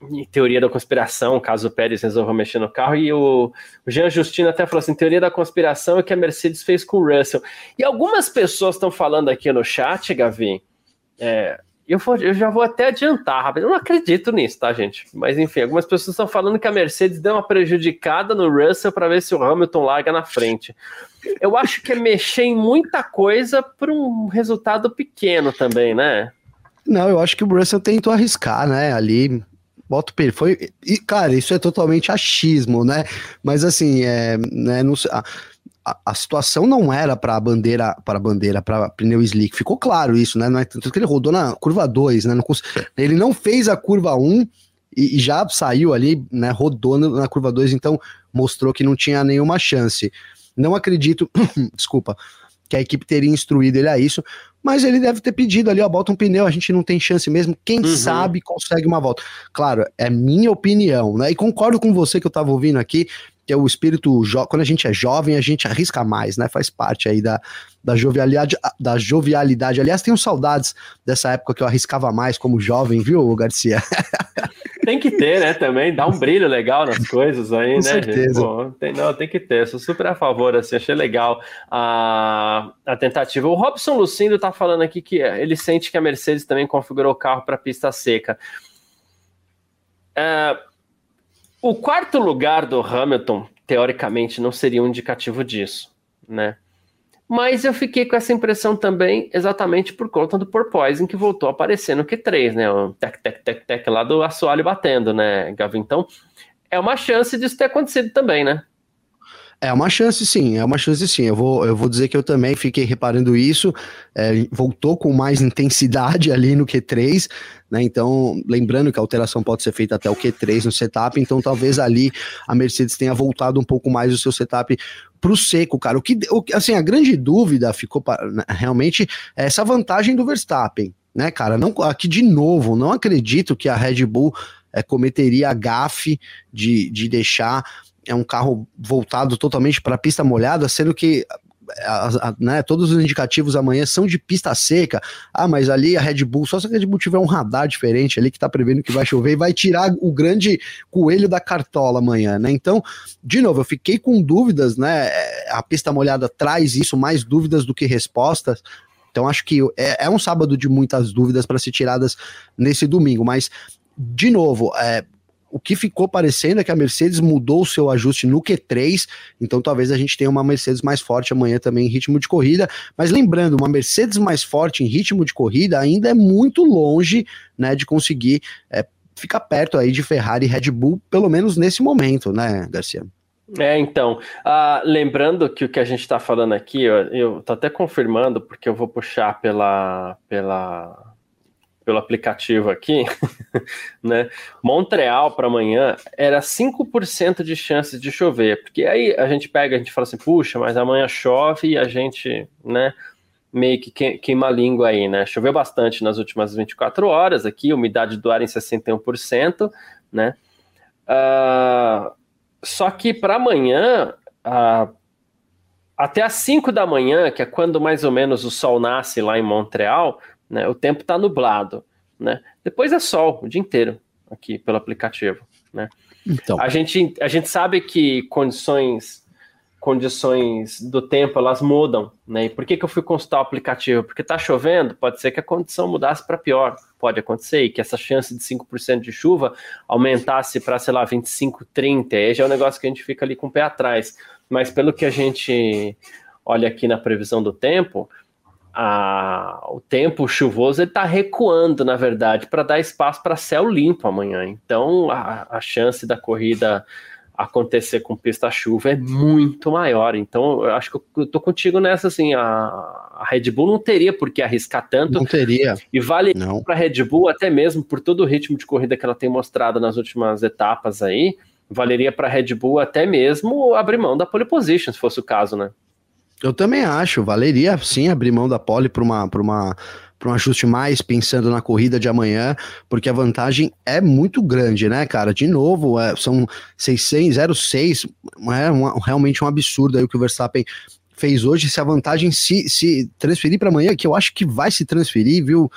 em teoria da conspiração, caso o Pérez resolva mexer no carro, e o, Jean Justino até falou assim: teoria da conspiração é que a Mercedes fez com o Russell. E algumas pessoas estão falando aqui no chat, Gavi, é, eu, vou, eu já vou até adiantar, rápido. Eu não acredito nisso, tá, gente? Mas enfim, algumas pessoas estão falando que a Mercedes deu uma prejudicada no Russell para ver se o Hamilton larga na frente. Eu acho que é mexer em muita coisa para um resultado pequeno também, né? Não, eu acho que o Russell tentou arriscar, né? Ali, bota o foi e cara, isso é totalmente achismo, né? Mas assim, é, né, não sei, a, situação não era para bandeira, para bandeira, para pneu slick. Ficou claro isso, né? Não é tanto que ele rodou na curva 2, né? Não, ele não fez a curva 1 um, e, e, já saiu ali, né? Rodou na, na curva 2, então mostrou que não tinha nenhuma chance. Não acredito, desculpa, que a equipe teria instruído ele a isso, mas ele deve ter pedido ali, ó, bota um pneu, a gente não tem chance mesmo, quem uhum. sabe consegue uma volta. Claro, é minha opinião, né? E concordo com você que eu tava ouvindo aqui, que é o espírito, quando a gente é jovem, a gente arrisca mais, né? Faz parte aí da, da jovialidade, da jovialidade. Aliás, tenho saudades dessa época que eu arriscava mais como jovem, viu, Garcia? Tem que ter, né, também, dá um brilho legal nas coisas aí, Com né, certeza. Pô, tem, não, tem que ter, sou super a favor, assim, achei legal a, a tentativa. O Robson Lucindo tá falando aqui que ele sente que a Mercedes também configurou o carro para pista seca. Uh, o quarto lugar do Hamilton, teoricamente, não seria um indicativo disso, né? Mas eu fiquei com essa impressão também exatamente por conta do Porpoising que voltou a aparecer no Q3, né? O tec, tec, tec, tec lá do assoalho batendo, né, Gavin? Então, é uma chance disso ter acontecido também, né? É uma chance sim, é uma chance sim. Eu vou, eu vou dizer que eu também fiquei reparando isso. É, voltou com mais intensidade ali no Q3, né? Então, lembrando que a alteração pode ser feita até o Q3 no setup, então talvez ali a Mercedes tenha voltado um pouco mais o seu setup para o seco, cara. O que, o, assim, a grande dúvida ficou né, realmente é essa vantagem do Verstappen, né, cara? Não, aqui de novo, não acredito que a Red Bull é, cometeria a gafe de, de deixar é um carro voltado totalmente para pista molhada, sendo que a, a, né, todos os indicativos amanhã são de pista seca. Ah, mas ali a Red Bull, só se a Red Bull tiver um radar diferente ali que tá prevendo que vai chover e vai tirar o grande coelho da cartola amanhã, né? Então, de novo, eu fiquei com dúvidas, né? A pista molhada traz isso, mais dúvidas do que respostas. Então, acho que é, é um sábado de muitas dúvidas para ser tiradas nesse domingo, mas de novo, é, o que ficou parecendo é que a Mercedes mudou o seu ajuste no Q3, então talvez a gente tenha uma Mercedes mais forte amanhã também em ritmo de corrida. Mas lembrando, uma Mercedes mais forte em ritmo de corrida ainda é muito longe né, de conseguir é, ficar perto aí de Ferrari e Red Bull, pelo menos nesse momento, né, Garcia? É, então, uh, lembrando que o que a gente está falando aqui, eu, tô até confirmando, porque eu vou puxar pela, pela pelo aplicativo aqui, né? Montreal para amanhã era 5% de chance de chover, porque aí a gente pega, a gente fala assim, puxa, mas amanhã chove e a gente, né, meio que queima a língua aí, né? Choveu bastante nas últimas 24 horas aqui, umidade do ar em 61%, né? Uh, só que para amanhã, uh, até às 5 da manhã, que é quando mais ou menos o sol nasce lá em Montreal, né? O tempo está nublado, né? Depois é sol o dia inteiro aqui pelo aplicativo, né? Então. A gente, a gente sabe que condições condições do tempo elas mudam, né? E por que, que eu fui consultar o aplicativo? Porque está chovendo, pode ser que a condição mudasse para pior, pode acontecer, e que essa chance de 5% de chuva aumentasse para, sei lá, 25, 30, aí já é um negócio que a gente fica ali com o pé atrás. Mas pelo que a gente olha aqui na previsão do tempo, a, o tempo chuvoso está recuando, na verdade, para dar espaço para céu limpo amanhã. Então, a, a chance da corrida acontecer com pista-chuva é muito maior. Então, eu acho que eu tô contigo nessa, assim, a, a, Red Bull não teria por que arriscar tanto. Não teria. E vale para a Red Bull, até mesmo por todo o ritmo de corrida que ela tem mostrado nas últimas etapas aí, valeria para a Red Bull até mesmo abrir mão da pole position, se fosse o caso, né? Eu também acho, valeria sim abrir mão da pole para uma, uma um ajuste mais pensando na corrida de amanhã, porque a vantagem é muito grande, né, cara? De novo, é, são 606, é um, realmente um absurdo aí o que o Verstappen fez hoje. Se a vantagem se, se transferir para amanhã, que eu acho que vai se transferir, viu?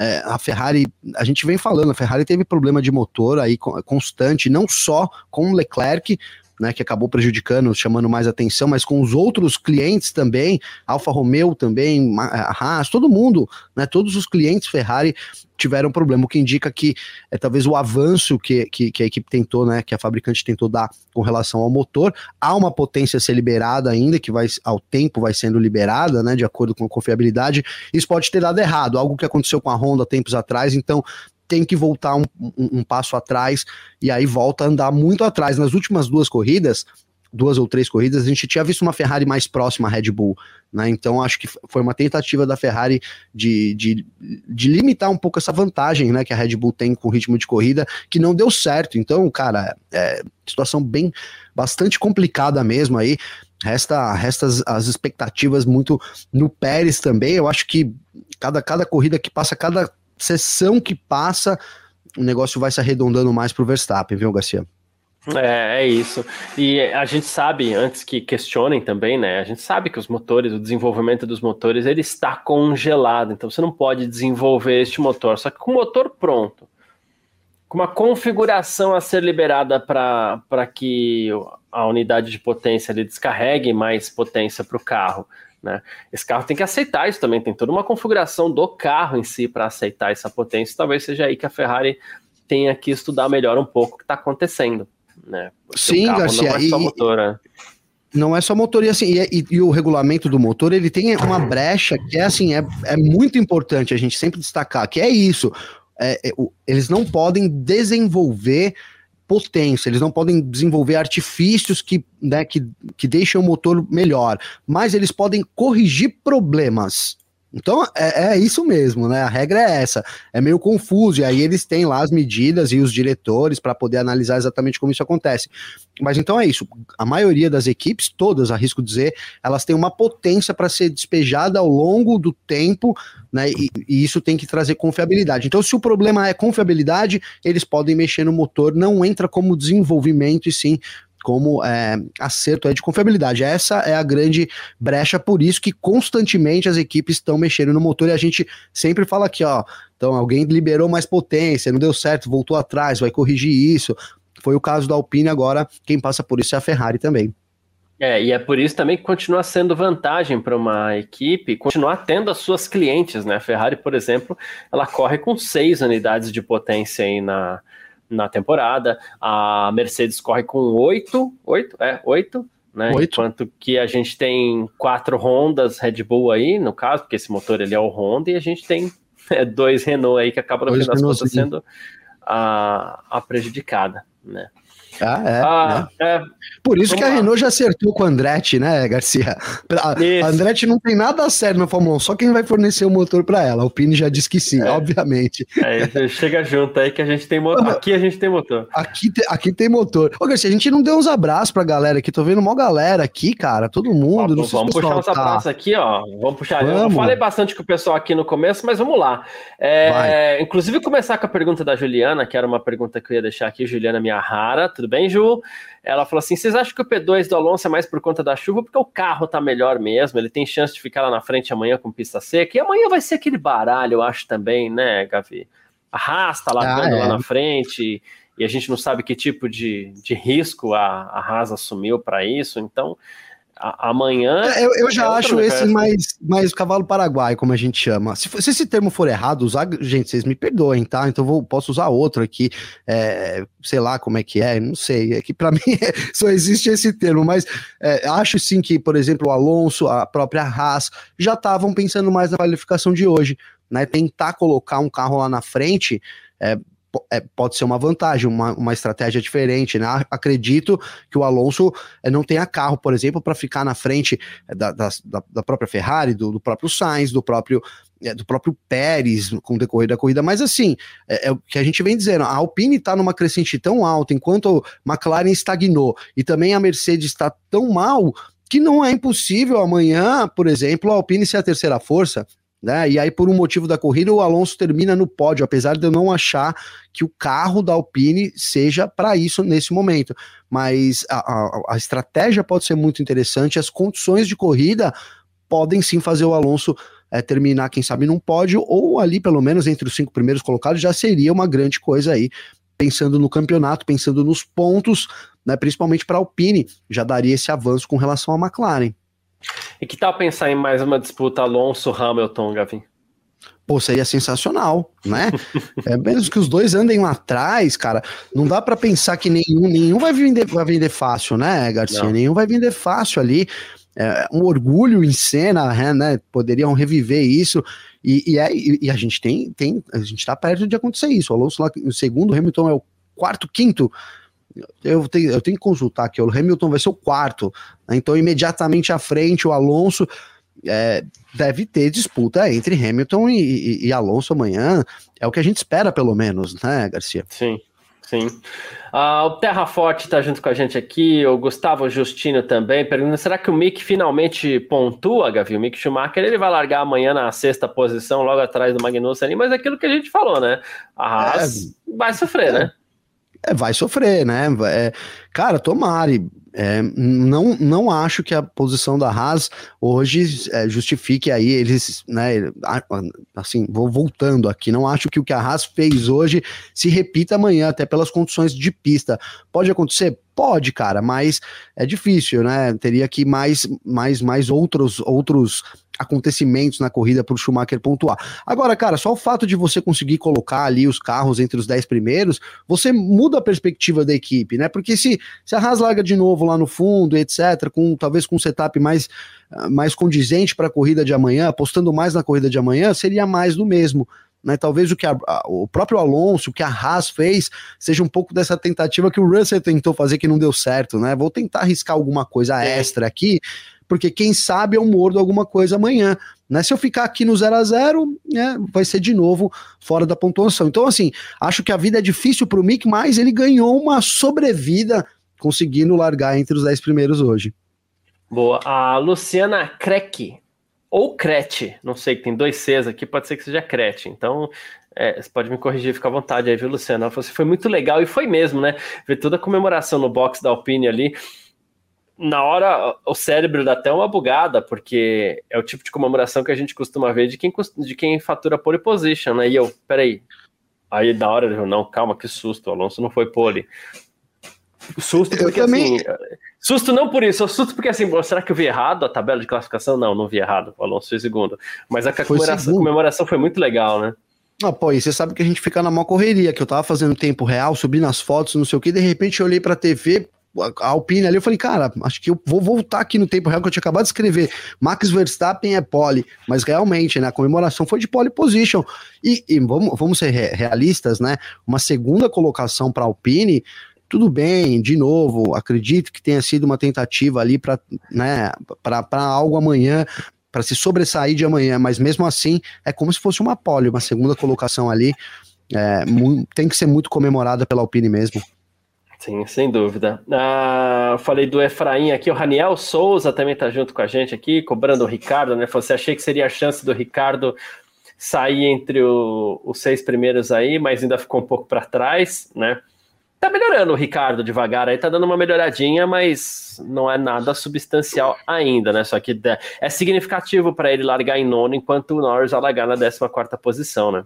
É, a Ferrari, a gente vem falando, a Ferrari teve problema de motor aí constante, não só com o Leclerc, né, que acabou prejudicando, chamando mais atenção, mas com os outros clientes também, Alfa Romeo também, Haas, todo mundo, né, todos os clientes Ferrari tiveram problema, o que indica que é talvez o avanço que, que, que, a equipe tentou, né, que a fabricante tentou dar com relação ao motor, há uma potência a ser liberada ainda, que vai ao tempo vai sendo liberada, né, de acordo com a confiabilidade, isso pode ter dado errado, algo que aconteceu com a Honda tempos atrás, então tem que voltar um, um, um, passo atrás e aí volta a andar muito atrás. Nas últimas duas corridas, duas ou três corridas, a gente tinha visto uma Ferrari mais próxima à Red Bull, né? Então acho que foi uma tentativa da Ferrari de, de, de, limitar um pouco essa vantagem, né, que a Red Bull tem com o ritmo de corrida, que não deu certo. Então, cara, é situação bem bastante complicada mesmo aí. Resta, resta as, as expectativas muito no Pérez também. Eu acho que cada, cada corrida que passa, cada sessão que passa, o negócio vai se arredondando mais para o Verstappen, viu, Garcia? É, é isso. E a gente sabe, antes que questionem também, né? A gente sabe que os motores, o desenvolvimento dos motores, ele está congelado. Então você não pode desenvolver este motor. Só que com o motor pronto, com uma configuração a ser liberada para que a unidade de potência ele descarregue mais potência para o carro. Né? Esse carro tem que aceitar isso também, tem toda uma configuração do carro em si para aceitar essa potência. Talvez seja aí que a Ferrari tenha que estudar melhor um pouco o que está acontecendo né? Porque Sim, Garcia. Não é só motor, né? Não é só motor, e assim, e, e, o regulamento do motor, ele tem uma brecha que é assim, é, é muito importante a gente sempre destacar, que é isso. É, é, o, eles não podem desenvolver potência, eles não podem desenvolver artifícios que, né, que, que deixam o motor melhor, mas eles podem corrigir problemas. Então é, é, isso mesmo, né? A regra é essa. É meio confuso, e aí eles têm lá as medidas e os diretores para poder analisar exatamente como isso acontece. Mas então é isso. A maioria das equipes, todas, arrisco dizer, elas têm uma potência para ser despejada ao longo do tempo, né? E, e, isso tem que trazer confiabilidade. Então, se o problema é confiabilidade, eles podem mexer no motor, não entra como desenvolvimento, e sim como é, acerto de confiabilidade. Essa é a grande brecha, por isso que constantemente as equipes estão mexendo no motor e a gente sempre fala aqui, ó. Então, alguém liberou mais potência, não deu certo, voltou atrás, vai corrigir isso. Foi o caso da Alpine agora, quem passa por isso é a Ferrari também. É, e é por isso também que continua sendo vantagem para uma equipe continuar tendo as suas clientes, né? A Ferrari, por exemplo, ela corre com seis unidades de potência aí na, na temporada. A Mercedes corre com oito, oito, é, oito, né? Oito. Enquanto que a gente tem quatro Hondas Red Bull aí, no caso, porque esse motor ele é o Honda, e a gente tem é, dois Renault aí que acabam no fim das contas sendo a, a prejudicada, né? Ah, é, ah, né? é. Por isso Vamos que a Renault lá. já acertou com o Andretti, né, Garcia? A, a Andretti não tem nada a sério na Fórmula 1, só quem vai fornecer o motor para ela. O Pini já disse que sim, é. obviamente. É, chega junto aí que a gente tem motor. Aqui a gente tem motor. Aqui, te, aqui tem motor. Ô, Garcia, a gente não deu uns abraços pra galera aqui. Tô vendo uma galera aqui, cara. Todo mundo. Ó, vamos puxar uns tá... abraços aqui, ó. Vamos puxar. Vamos. Eu falei bastante com o pessoal aqui no começo, mas vamos lá. É, inclusive, começar com a pergunta da Juliana, que era uma pergunta que eu ia deixar aqui. Juliana Minha Rara. Tudo bem, Ju? Ela falou assim: vocês acham que o P2 do Alonso é mais por conta da chuva? Porque o carro tá melhor mesmo, ele tem chance de ficar lá na frente amanhã com pista seca. E amanhã vai ser aquele baralho, eu acho também, né, Gavi? Arrasta lá, ah, é. lá na frente, e a gente não sabe que tipo de, de risco a, a Haas assumiu para isso. Então, amanhã. É, eu, eu já é acho esse mais, mais cavalo paraguai, como a gente chama. Se, se, esse termo for errado, usar, gente, vocês me perdoem, tá? Então vou, posso usar outro aqui, é, sei lá como é que é, não sei. É que para mim só existe esse termo, mas é, acho sim que, por exemplo, o Alonso, a própria Haas, já estavam pensando mais na qualificação de hoje, né? Tentar colocar um carro lá na frente. É, é, pode ser uma vantagem, uma, uma estratégia diferente, né? Acredito que o Alonso é, não tenha carro, por exemplo, para ficar na frente é, da, da, da própria Ferrari, do, do, próprio Sainz, do próprio é, do próprio Pérez com o decorrer da corrida, mas assim, é, é, o que a gente vem dizendo, a Alpine está numa crescente tão alta, enquanto a McLaren estagnou, e também a Mercedes está tão mal, que não é impossível amanhã, por exemplo, a Alpine ser a terceira força, né? E aí, por um motivo da corrida, o Alonso termina no pódio, apesar de eu não achar que o carro da Alpine seja para isso nesse momento. Mas a, a, a, estratégia pode ser muito interessante, as condições de corrida podem sim fazer o Alonso é, terminar, quem sabe, num pódio, ou ali, pelo menos, entre os cinco primeiros colocados, já seria uma grande coisa aí. Pensando no campeonato, pensando nos pontos, né, principalmente para a Alpine, já daria esse avanço com relação à McLaren. E que tal pensar em mais uma disputa Alonso-Hamilton, Gavin? Pô, seria sensacional, né? é mesmo que os dois andem lá atrás, cara. Não dá para pensar que nenhum, nenhum vai vender, vai vender fácil, né, Garcia? Não. Nenhum vai vender fácil ali. É um orgulho em cena, né? né? Poderiam reviver isso. E, e, é, e, a gente tem, tem, a gente tá perto de acontecer isso. O Alonso lá, o segundo, o Hamilton é o quarto, quinto eu tenho, eu tenho que consultar aqui, o Hamilton vai ser o quarto, né? então imediatamente à frente o Alonso é, deve ter disputa entre Hamilton e, e, e, Alonso amanhã, é o que a gente espera pelo menos, né, Garcia? Sim. Sim. Uh, o Terra Forte está junto com a gente aqui, o Gustavo Justino também, pergunta: será que o Mick finalmente pontua, Gavi? O Mick Schumacher ele vai largar amanhã na sexta posição, logo atrás do Magnussen ali, mas é aquilo que a gente falou, né? A Haas é, vai sofrer, é, né? É, vai sofrer, né? É, cara, tomare. É, não, não acho que a posição da Haas hoje é, justifique aí eles, né? Assim, vou voltando aqui. Não acho que o que a Haas fez hoje se repita amanhã, até pelas condições de pista. Pode acontecer? Pode, cara, mas é difícil, né? Teria que mais, mais, mais outros, outros acontecimentos na corrida para o Schumacher pontuar. Agora, cara, só o fato de você conseguir colocar ali os carros entre os 10 primeiros, você muda a perspectiva da equipe, né? Porque se, se a Haas larga de novo lá no fundo, etc., com talvez com um setup mais, ah, mais condizente para a corrida de amanhã, apostando mais na corrida de amanhã, seria mais do mesmo. Né, talvez o que a, a, o próprio Alonso, o que a Haas fez, seja um pouco dessa tentativa que o Russell tentou fazer que não deu certo, né? Vou tentar arriscar alguma coisa extra aqui, porque quem sabe eu mordo alguma coisa amanhã. Né? Se eu ficar aqui no 0 a 0 né, vai ser de novo fora da pontuação. Então, assim, acho que a vida é difícil para o Mick, mas ele ganhou uma sobrevida conseguindo largar entre os 10 primeiros hoje. Boa. A Luciana Kreck, ou Crete, não sei, tem dois Cs aqui, pode ser que seja Crete. Então, é, você pode me corrigir, fica à vontade aí, viu, Luciana? Você foi muito legal, e foi mesmo, né? Ver toda a comemoração no box da Alpine ali na hora o cérebro dá até uma bugada, porque é o tipo de comemoração que a gente costuma ver de quem, de quem fatura pole position, né? E eu, peraí. Aí da hora eu, não, calma, que susto, o Alonso não foi pole. Susto porque também... assim. Susto não por isso, susto porque assim, será que eu vi errado a tabela de classificação? Não, não vi errado. O Alonso foi segundo. Mas a comemoração, comemoração foi muito legal, né? Ah, pô, e você sabe que a gente fica na maior correria, que eu tava fazendo tempo real, subindo as fotos, não sei o que, de repente eu olhei pra TV, a Alpine ali, eu falei, cara, acho que eu vou voltar aqui no tempo real que eu tinha acabado de escrever. Max Verstappen é pole, mas realmente, né, a comemoração foi de pole position. E, e vamos, vamos ser realistas, né? Uma segunda colocação para Alpine, tudo bem, de novo, acredito que tenha sido uma tentativa ali para né, algo amanhã, para se sobressair de amanhã, mas mesmo assim é como se fosse uma pole, uma segunda colocação ali. É, tem que ser muito comemorada pela Alpine mesmo. Sim, sem dúvida. Ah, falei do Efraim aqui, o Raniel Souza também está junto com a gente aqui, cobrando o Ricardo, né? Você achei que seria a chance do Ricardo sair entre o, os seis primeiros aí, mas ainda ficou um pouco para trás, né? Tá melhorando o Ricardo devagar aí, tá dando uma melhoradinha, mas não é nada substancial ainda, né? Só que é significativo para ele largar em nono, enquanto o Norris vai largar na 14 quarta posição, né?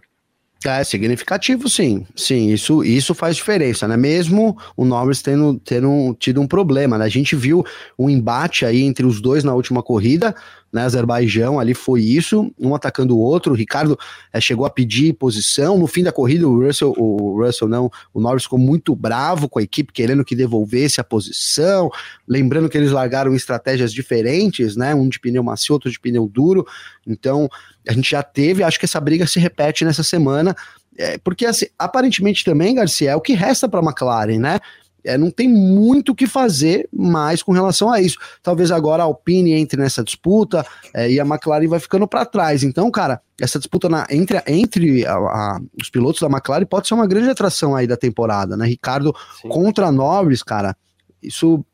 É significativo, sim. Sim, isso, isso faz diferença, né? Mesmo o Norris tendo, tendo tido um problema, né? A gente viu um embate aí entre os dois na última corrida, né? Azerbaijão ali foi isso, um atacando o outro. O Ricardo é, chegou a pedir posição. No fim da corrida, o Russell, o Russell não, o Norris ficou muito bravo com a equipe, querendo que devolvesse a posição. Lembrando que eles largaram estratégias diferentes, né? Um de pneu macio, outro de pneu duro. Então, a gente já teve, acho que essa briga se repete nessa semana. É, porque assim, aparentemente também, Garcia, é o que resta para a McLaren, né? É, não tem muito o que fazer mais com relação a isso. Talvez agora a Alpine entre nessa disputa é, e a McLaren vai ficando para trás. Então, cara, essa disputa na, entre, entre a, a, os pilotos da McLaren pode ser uma grande atração aí da temporada, né? Ricardo Sim. contra Norris, cara, isso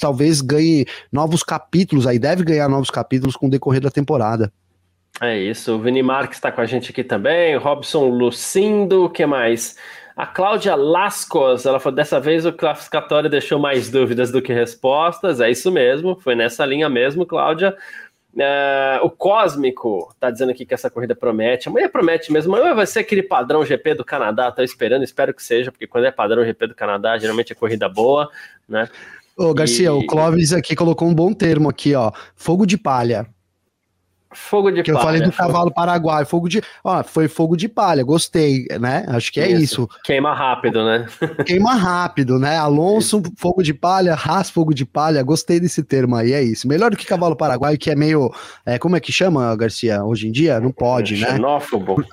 talvez ganhe novos capítulos aí, deve ganhar novos capítulos com o decorrer da temporada. É isso, o Vini Marques está com a gente aqui também, Robson Lucindo, o que mais? A Cláudia Lascos, ela falou: dessa vez o classificatório deixou mais dúvidas do que respostas. É isso mesmo, foi nessa linha mesmo, Cláudia. Uh, o Cósmico tá dizendo aqui que essa corrida promete. Amanhã promete mesmo. Amanhã vai ser aquele padrão GP do Canadá. Tô esperando, espero que seja, porque quando é padrão GP do Canadá, geralmente é corrida boa, né? Ô, Garcia, e... o Clóvis aqui colocou um bom termo aqui, ó. Fogo de palha. Fogo de que palha. eu falei do cavalo paraguaio, fogo de, ó, foi fogo de palha, gostei, né? Acho que é isso. isso. Queima rápido, né? Queima rápido, né? Alonso, fogo de palha, Haas, fogo de palha, gostei desse termo aí, é isso. Melhor do que cavalo paraguaio, que é meio, é, como é que chama, Garcia, hoje em dia? Não pode, né? Xenófobo.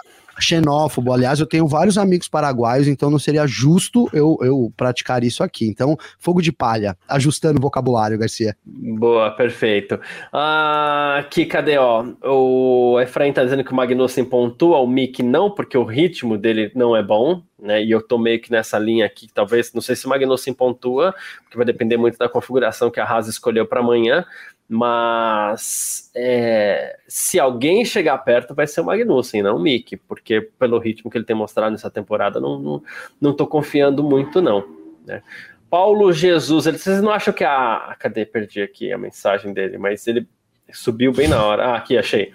Xenófobo. Aliás, eu tenho vários amigos paraguaios, então não seria justo eu, eu praticar isso aqui. Então, fogo de palha, ajustando o vocabulário, Garcia. Boa, perfeito. Ah, aqui, cadê, ó? O Efraim tá dizendo que o Magnussen pontua, o Mick não, porque o ritmo dele não é bom, né? E eu tô meio que nessa linha aqui, talvez, não sei se Magnussen pontua, porque vai depender muito da configuração que a Haas escolheu para amanhã, mas é, se alguém chegar perto vai ser o Magnussen, não o Mick, porque pelo ritmo que ele tem mostrado nessa temporada, não, não, não tô confiando muito, não. Né? Paulo Jesus, ele, vocês não acham que a. Cadê? Perdi aqui a mensagem dele, mas ele subiu bem na hora. Ah, aqui, achei.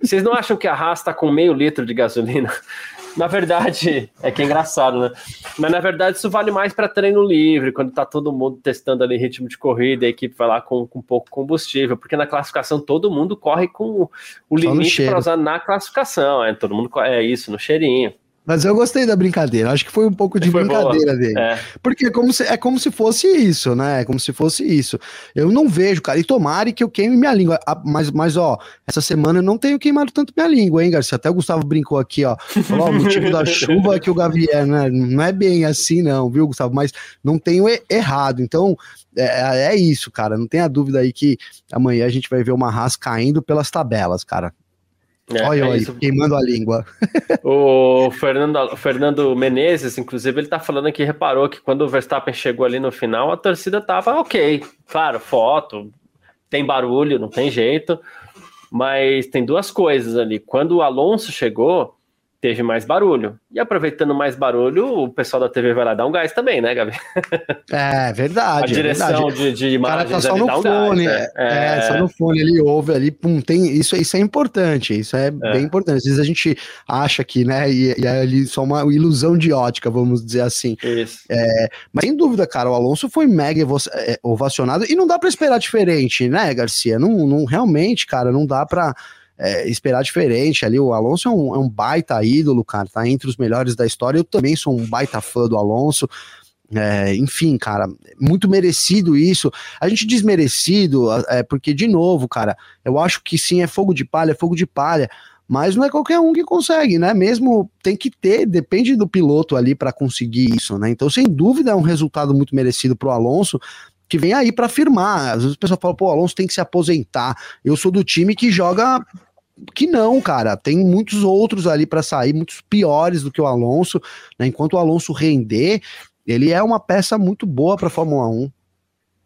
Vocês não acham que a Haas está com meio litro de gasolina? Na verdade, é que é engraçado, né? Mas na verdade isso vale mais para treino livre, quando tá todo mundo testando ali ritmo de corrida, a equipe vai lá com, com pouco combustível, porque na classificação todo mundo corre com o limite para usar na classificação, é, todo mundo é isso, no cheirinho. Mas eu gostei da brincadeira. Acho que foi um pouco de foi brincadeira boa. dele. É. Porque é como, se, é como se fosse isso, né? É como se fosse isso. Eu não vejo, cara. E tomare que eu queime minha língua. Ah, mas, mas ó, essa semana eu não tenho queimado tanto minha língua, hein, Garcia? Até o Gustavo brincou aqui, ó. Falou, ó, o motivo da chuva é que o Gavier, né? Não é bem assim, não, viu, Gustavo? Mas não tenho errado. Então, é, é isso, cara. Não tenha dúvida aí que amanhã a gente vai ver uma raça caindo pelas tabelas, cara. É, Olha é queimando a língua. O Fernando, Fernando Menezes, inclusive, ele tá falando que reparou que quando o Verstappen chegou ali no final, a torcida tava ok. Claro, foto, tem barulho, não tem jeito. Mas tem duas coisas ali. Quando o Alonso chegou, teve mais barulho. E aproveitando mais barulho, o pessoal da TV vai lá dar um gás também, né, Gabi? É, verdade. A direção é verdade. de, de imagens tá só no um fone, gás, né? é, é, só no fone, ele ouve ali, pum, tem, isso, isso é importante, isso é, é, bem importante. Às vezes a gente acha que, né, e, e é ali só uma ilusão de ótica, vamos dizer assim. Isso. É, mas sem dúvida, cara, o Alonso foi mega é, ovacionado e não dá para esperar diferente, né, Garcia? Não, não realmente, cara, não dá para é, esperar diferente ali. O Alonso é um, é um, baita ídolo, cara, tá entre os melhores da história. Eu também sou um baita fã do Alonso. É, enfim, cara, muito merecido isso. A gente desmerecido, é, porque, de novo, cara, eu acho que sim, é fogo de palha, é fogo de palha, mas não é qualquer um que consegue, né? Mesmo tem que ter, depende do piloto ali para conseguir isso, né? Então, sem dúvida, é um resultado muito merecido pro Alonso, que vem aí para afirmar. Às vezes o pessoal fala, pô, o Alonso tem que se aposentar. Eu sou do time que joga que não, cara. Tem muitos outros ali para sair, muitos piores do que o Alonso. Né? Enquanto o Alonso render, ele é uma peça muito boa para Fórmula 1.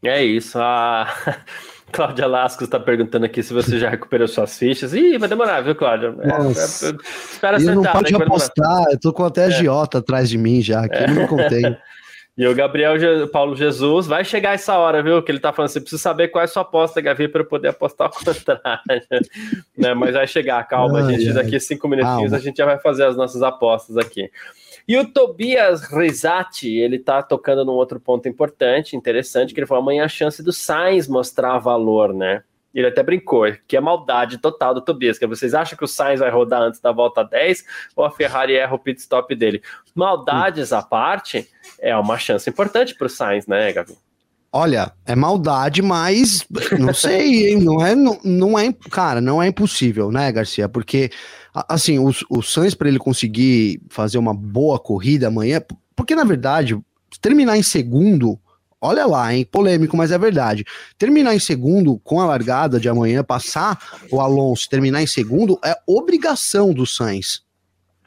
É isso. A Cláudia Lascos está perguntando aqui se você já recuperou suas fichas. Ih, vai demorar, viu, Cláudia? É, Nossa. É, é, espera acertar. não pode né, apostar, eu tô com até a Giota atrás de mim já, que é. eu não contei. E o Gabriel Je Paulo Jesus vai chegar essa hora, viu? Que ele tá falando, você precisa saber qual é a sua aposta, Gavi, para eu poder apostar ao contrário. né? Mas vai chegar, calma, ai, gente. Daqui cinco minutinhos a gente já vai fazer as nossas apostas aqui. E o Tobias Risati, ele tá tocando num outro ponto importante, interessante, que ele falou: amanhã a chance do Sainz mostrar valor, né? Ele até brincou, que é maldade total do Tobias. Que vocês acham que o Sainz vai rodar antes da volta 10 ou a Ferrari erra o pit stop dele? Maldades à parte, é uma chance importante para o Sainz, né, Gabi? Olha, é maldade, mas não sei, hein? Não é, não, não é, cara, não é impossível, né, Garcia? Porque, assim, o, o Sainz, para ele conseguir fazer uma boa corrida amanhã, porque na verdade, terminar em segundo olha lá, hein? Polêmico, mas é verdade. Terminar em segundo com a largada de amanhã, passar o Alonso, terminar em segundo, é obrigação do Sainz.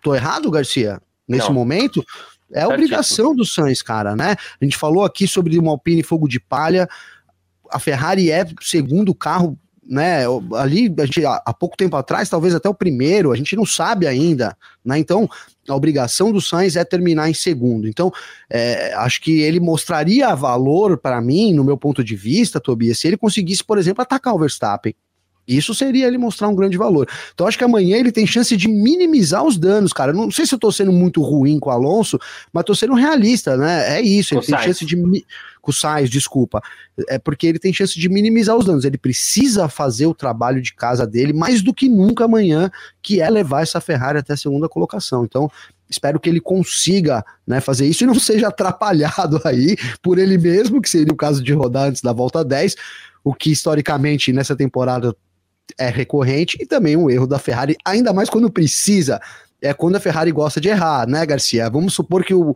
Tô errado, Garcia? Nesse Não. momento? É obrigação do Sainz, cara, né? A gente falou aqui sobre uma Alpine fogo de palha. A Ferrari é segundo carro né, ali a gente, há pouco tempo atrás, talvez até o primeiro, a gente não sabe ainda, né, então a obrigação do Sainz é terminar em segundo, então é, acho que ele mostraria valor para mim, no meu ponto de vista, Tobias, se ele conseguisse, por exemplo, atacar o Verstappen, isso seria ele mostrar um grande valor. Então acho que amanhã ele tem chance de minimizar os danos, cara. Não sei se eu tô sendo muito ruim com o Alonso, mas tô sendo realista, né? É isso, ele tem Sainz. chance de com o Sainz, desculpa. É porque ele tem chance de minimizar os danos. Ele precisa fazer o trabalho de casa dele mais do que nunca amanhã, que é levar essa Ferrari até a segunda colocação. Então, espero que ele consiga né, fazer isso e não seja atrapalhado aí por ele mesmo, que seria o caso de rodar antes da volta 10, o que historicamente nessa temporada é recorrente e também um erro da Ferrari, ainda mais quando precisa é quando a Ferrari gosta de errar, né, Garcia? Vamos supor que o.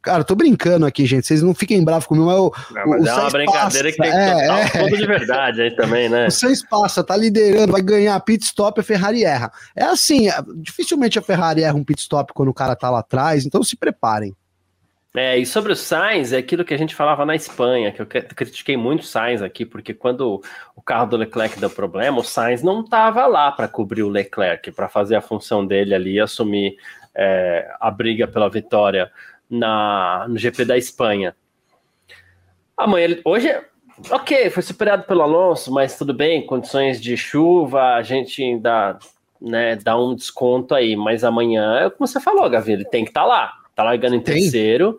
Cara, tô brincando aqui, gente. Vocês não fiquem bravos comigo, mas o. Não, mas o é uma brincadeira passa, que tem que é, é, um de verdade aí também, né? O Sainz passa, tá liderando, vai ganhar pit stop, a Ferrari erra. É assim, é, dificilmente a Ferrari erra um pit stop quando o cara tá lá atrás, então se preparem. É, e sobre o Sainz, é aquilo que a gente falava na Espanha, que eu critiquei muito o Sainz aqui, porque quando o carro do Leclerc deu problema, o Sainz não estava lá para cobrir o Leclerc, para fazer a função dele ali assumir é, a briga pela vitória na, no GP da Espanha. Amanhã, hoje, ok, foi superado pelo Alonso, mas tudo bem, condições de chuva, a gente ainda né, dá um desconto aí, mas amanhã, é como você falou, Gavi, ele tem que estar tá lá tá largando em tem. terceiro,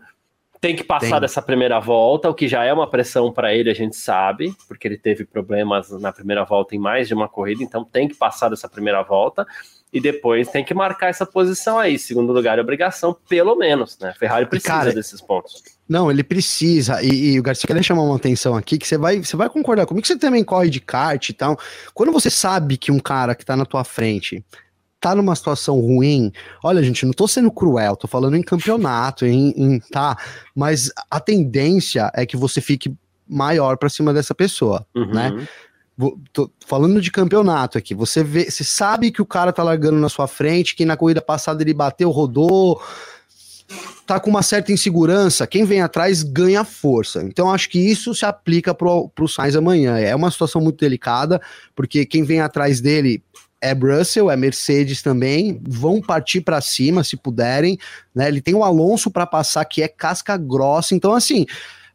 tem que passar tem. dessa primeira volta, o que já é uma pressão para ele, a gente sabe, porque ele teve problemas na primeira volta em mais de uma corrida, então tem que passar dessa primeira volta e depois tem que marcar essa posição aí. Segundo lugar, é obrigação, pelo menos, né? Ferrari precisa Cara, desses pontos. Não, ele precisa. E, e o Garcia quer chamar uma atenção aqui que você vai, você vai concordar comigo que você também corre de kart e tal. Quando você sabe que um cara que tá na tua frente tá numa situação ruim, olha, gente, não tô sendo cruel, tô falando em campeonato, em, em tá, mas a tendência é que você fique maior para cima dessa pessoa, uhum. né? Tô falando de campeonato aqui. Você vê, você sabe que o cara tá largando na sua frente, que na corrida passada ele bateu, rodou, tá com uma certa insegurança. Quem vem atrás ganha força. Então acho que isso se aplica pro, pro Sainz amanhã. É uma situação muito delicada, porque quem vem atrás dele é Russell, é Mercedes também, vão partir para cima se puderem, né? Ele tem o Alonso para passar que é casca grossa, então assim,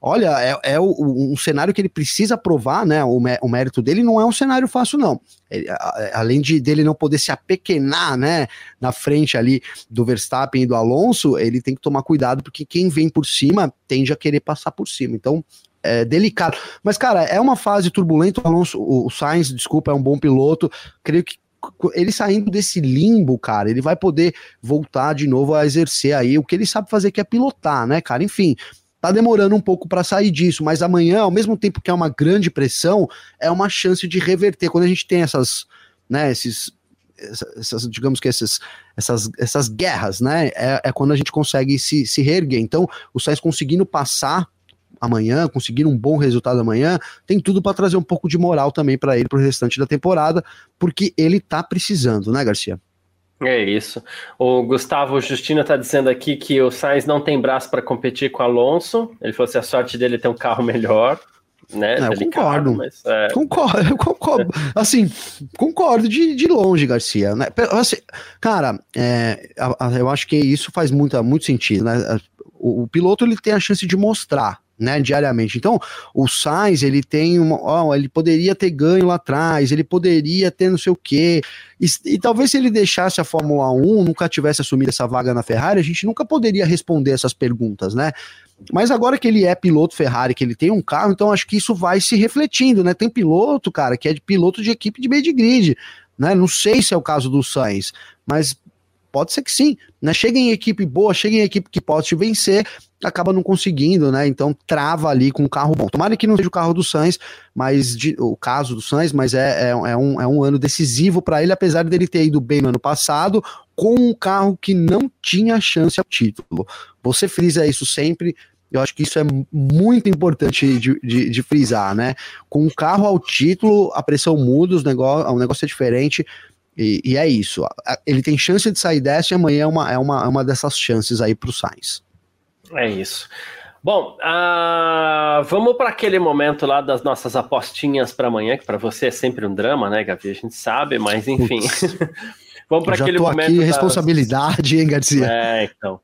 olha, é, é o, um cenário que ele precisa provar, né? O, o, mérito dele não é um cenário fácil, não. Ele, além de dele não poder se apequenar, né, na frente ali do Verstappen e do Alonso, ele tem que tomar cuidado, porque quem vem por cima tende a querer passar por cima. Então, é delicado. Mas, cara, é uma fase turbulenta. O Alonso, o Sainz, desculpa, é um bom piloto. Creio que ele saindo desse limbo, cara, ele vai poder voltar de novo a exercer aí o que ele sabe fazer, que é pilotar, né, cara? Enfim, tá demorando um pouco para sair disso, mas amanhã, ao mesmo tempo que é uma grande pressão, é uma chance de reverter. Quando a gente tem essas, né, esses essas, digamos que essas, essas, essas guerras, né? É, é quando a gente consegue se, se reerguer. Então, o Sainz conseguindo passar amanhã, conseguir um bom resultado amanhã, tem tudo para trazer um pouco de moral também para ele para o restante da temporada, porque ele tá precisando, né, Garcia? É isso. O Gustavo Justino está dizendo aqui que o Sainz não tem braço para competir com o Alonso. Ele falou que a sorte dele é ter um carro melhor. Né? É, eu concordo. Mas, é... Concordo, eu concordo. Assim, concordo de, de longe, Garcia. Né? Assim, cara, é, eu acho que isso faz muito, muito sentido. Né? O, o piloto ele tem a chance de mostrar né, diariamente. Então, o Sainz, ele tem uma, ó, ele poderia ter ganho lá atrás, ele poderia ter não sei o quê, e, e, talvez se ele deixasse a Fórmula 1, nunca tivesse assumido essa vaga na Ferrari, a gente nunca poderia responder essas perguntas, né? Mas agora que ele é piloto Ferrari, que ele tem um carro, então acho que isso vai se refletindo, né? Tem piloto, cara, que é de piloto de equipe de meio de grid, né? Não sei se é o caso do Sainz, mas pode ser que sim, né? Chega em equipe boa, chega em equipe que pode te vencer, acaba não conseguindo, né? Então trava ali com um carro bom. Tomara que não seja o carro do Sainz, mas de, o caso do Sainz, mas é, é, é, um, é um ano decisivo para ele, apesar dele ter ido bem no ano passado, com um carro que não tinha chance ao título. Você frisa isso sempre. Eu acho que isso é muito importante de, de, de frisar, né? Com um carro ao título, a pressão muda, os negócio, o negócio é diferente. E, e, é isso. Ele tem chance de sair dessa e amanhã é uma, é uma, é uma dessas chances aí para o Sainz. É isso. Bom, uh, vamos para aquele momento lá das nossas apostinhas para amanhã, que para você é sempre um drama, né, Gavi? A gente sabe, mas enfim. vamos para aquele momento. Aqui, das... responsabilidade, hein, Garcia? É, então.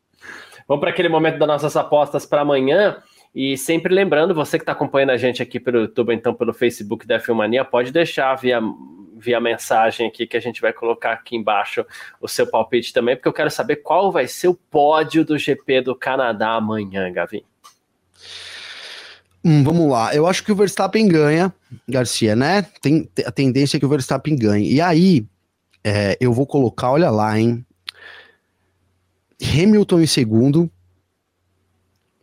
Vamos para aquele momento das nossas apostas para amanhã. E sempre lembrando, você que está acompanhando a gente aqui pelo YouTube, então pelo Facebook da Filmania, pode deixar via via mensagem aqui que a gente vai colocar aqui embaixo o seu palpite também, porque eu quero saber qual vai ser o pódio do GP do Canadá amanhã, Gavin. Hum, vamos lá, eu acho que o Verstappen ganha, Garcia, né? Tem a tendência é que o Verstappen ganhe. E aí, é, eu vou colocar, olha lá, hein? Hamilton em segundo,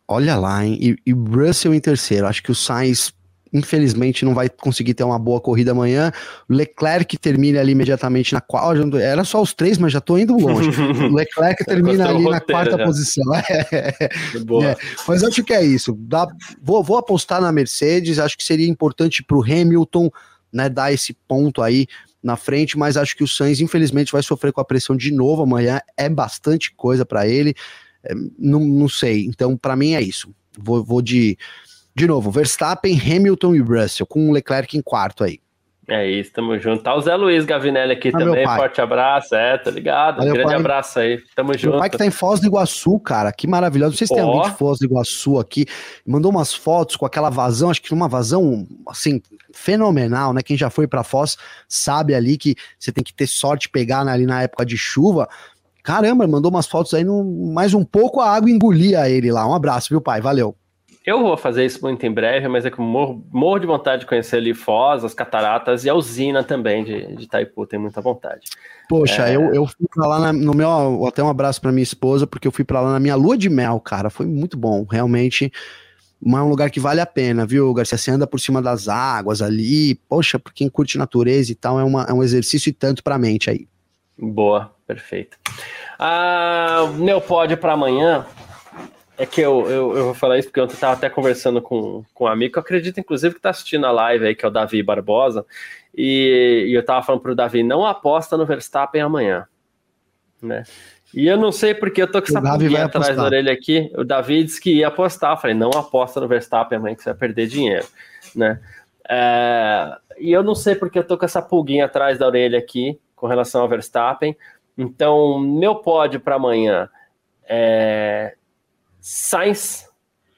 olha lá, hein? E, e Russell em terceiro. Acho que o Sainz infelizmente não vai conseguir ter uma boa corrida amanhã. Leclerc termina ali imediatamente na quarta. Era só os três, mas já tô indo longe. Leclerc termina ali na quarta já. posição. É, é. Mas acho que é isso. Dá, vou, vou apostar na Mercedes. Acho que seria importante para o Hamilton né, dar esse ponto aí na frente, mas acho que o Sainz, infelizmente, vai sofrer com a pressão de novo amanhã. É bastante coisa para ele. É, não, não sei. Então, para mim, é isso. Vou, vou de de novo, Verstappen, Hamilton e Russell, com o Leclerc em quarto aí. É isso, tamo junto. Tá o Zé Luiz Gavinelli aqui ah, também, forte abraço, é, tá ligado? Valeu, grande pai. abraço aí, tamo meu junto. Meu pai que tá em Foz do Iguaçu, cara, que maravilhoso. Não sei se oh. tem alguém de Foz do Iguaçu aqui, mandou umas fotos com aquela vazão, acho que uma vazão, assim, fenomenal, né? Quem já foi para Foz sabe ali que você tem que ter sorte pegar ali na época de chuva. Caramba, mandou umas fotos aí, no, mais um pouco a água engolia ele lá. Um abraço, viu, pai? Valeu. Eu vou fazer isso muito em breve, mas é que eu morro, morro de vontade de conhecer ali Foz, as cataratas e a usina também de, de Itaipu, tenho muita vontade. Poxa, é... eu, eu fui pra lá na, no meu. Até um abraço para minha esposa, porque eu fui para lá na minha lua de mel, cara. Foi muito bom, realmente. É um lugar que vale a pena, viu, Garcia? Você anda por cima das águas ali. Poxa, pra quem curte natureza e tal, é, uma, é um exercício e tanto pra mente aí. Boa, perfeito. Ah, meu pódio para amanhã é que eu, eu, eu, vou falar isso porque eu estava até conversando com, com um amigo, que eu acredito, inclusive, que está assistindo a live aí, que é o Davi Barbosa, e, e eu estava falando para o Davi, não aposta no Verstappen amanhã, né? E eu não sei porque eu tô com essa pulguinha atrás da orelha aqui, o Davi disse que ia apostar, eu falei, não aposta no Verstappen amanhã que você vai perder dinheiro, né? É, e eu não sei porque eu tô com essa pulguinha atrás da orelha aqui, com relação ao Verstappen, então, meu pódio para amanhã é Sainz,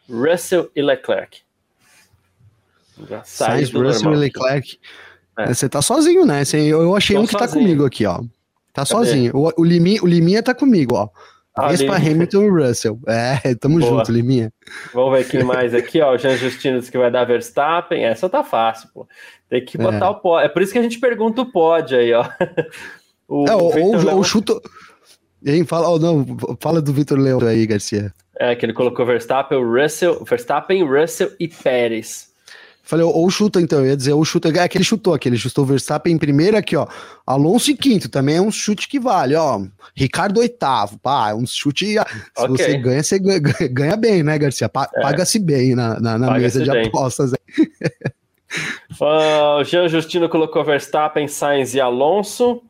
Russell e Leclerc. Sainz, Russell e Leclerc. É. Você tá sozinho, né? Eu achei Tô um que tá sozinho. tá comigo aqui, ó. Tá Cadê? sozinho. O, o, Liminha, o Liminha tá comigo, ó. Ah, Hamilton e Russell. É, tamo Boa. junto, Liminha. Vamos ver quem mais aqui, ó. O Jean Justino disse que vai dar Verstappen. Essa tá fácil, pô. Tem que botar é. o pódio. É por isso que a gente pergunta o pódio aí, ó. O, é, ou, ou chuta. Fala, oh, não, fala do Vitor Leão aí, Garcia. É, que ele colocou Verstappen, Russell, Verstappen, Russell e Pérez. Falei, ou chuta então, eu ia dizer, ou chuta. É que ele chutou aqui, ele chutou Verstappen em primeiro aqui, ó. Alonso em quinto, também é um chute que vale, ó. Ricardo oitavo, pá, é um chute. Se okay. você ganha, você ganha, ganha, bem, né, Garcia? É. Paga-se bem na, na, na mesa de bem. apostas. o Jean Justino colocou Verstappen, Sainz e Alonso.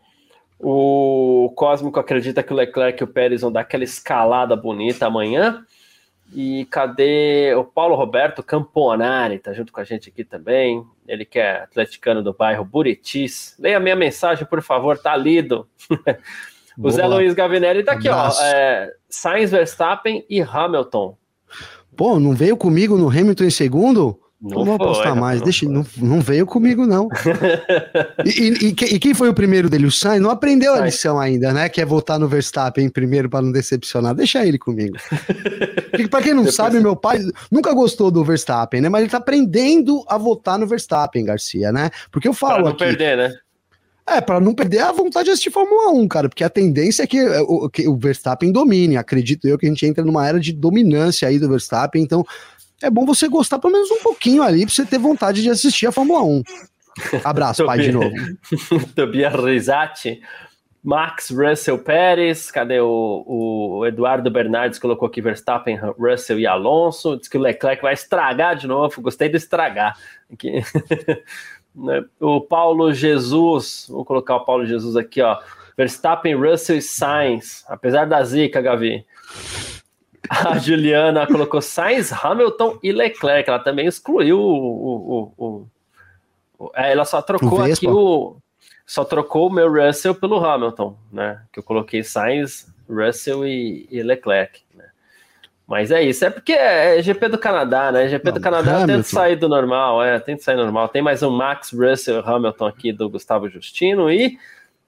O Cósmico acredita que o Leclerc e o Pérez vão dar aquela escalada bonita amanhã. E cadê o Paulo Roberto Camponari? Tá junto com a gente aqui também. Ele que é atleticano do bairro Buritis. Leia minha mensagem, por favor, tá lido. o Boa. Zé Luiz Gavinelli tá aqui, ó. É, Sainz, Verstappen e Hamilton. Pô, não veio comigo no Hamilton em segundo? Não, não vou apostar mais, não deixa, não, não veio comigo, não. e, e, e, quem foi o primeiro dele? O Sainz não aprendeu a lição ainda, né? Que é voltar no Verstappen primeiro para não decepcionar. Deixa ele comigo. para quem não Depois... sabe, meu pai nunca gostou do Verstappen, né? Mas ele tá aprendendo a votar no Verstappen, Garcia, né? Porque eu falo. Pra não aqui, perder, né? É, para não perder a vontade de assistir Fórmula 1, cara, porque a tendência é que o, que o Verstappen domine. Acredito eu que a gente entra numa era de dominância aí do Verstappen, então é bom você gostar pelo menos um pouquinho ali, pra você ter vontade de assistir a Fórmula 1. Abraço, pai, de novo. Tobias Rezati, Max Russell Pérez, cadê o, o Eduardo Bernardes colocou aqui Verstappen, Russell e Alonso, diz que o Leclerc vai estragar de novo, gostei de estragar. Aqui. O Paulo Jesus, vou colocar o Paulo Jesus aqui, ó, Verstappen, Russell e Sainz, apesar da zica, Gavi. A Juliana colocou Sainz, Hamilton e Leclerc. Ela também excluiu o. o, o, o é, ela só trocou aqui o. Só trocou o meu Russell pelo Hamilton, né? Que eu coloquei Sainz, Russell e, e Leclerc. Né? Mas é isso, é porque é GP do Canadá, né? GP do Canadá Hamilton. tenta sair do normal, é, tenta sair normal. Tem mais um Max Russell Hamilton aqui do Gustavo Justino e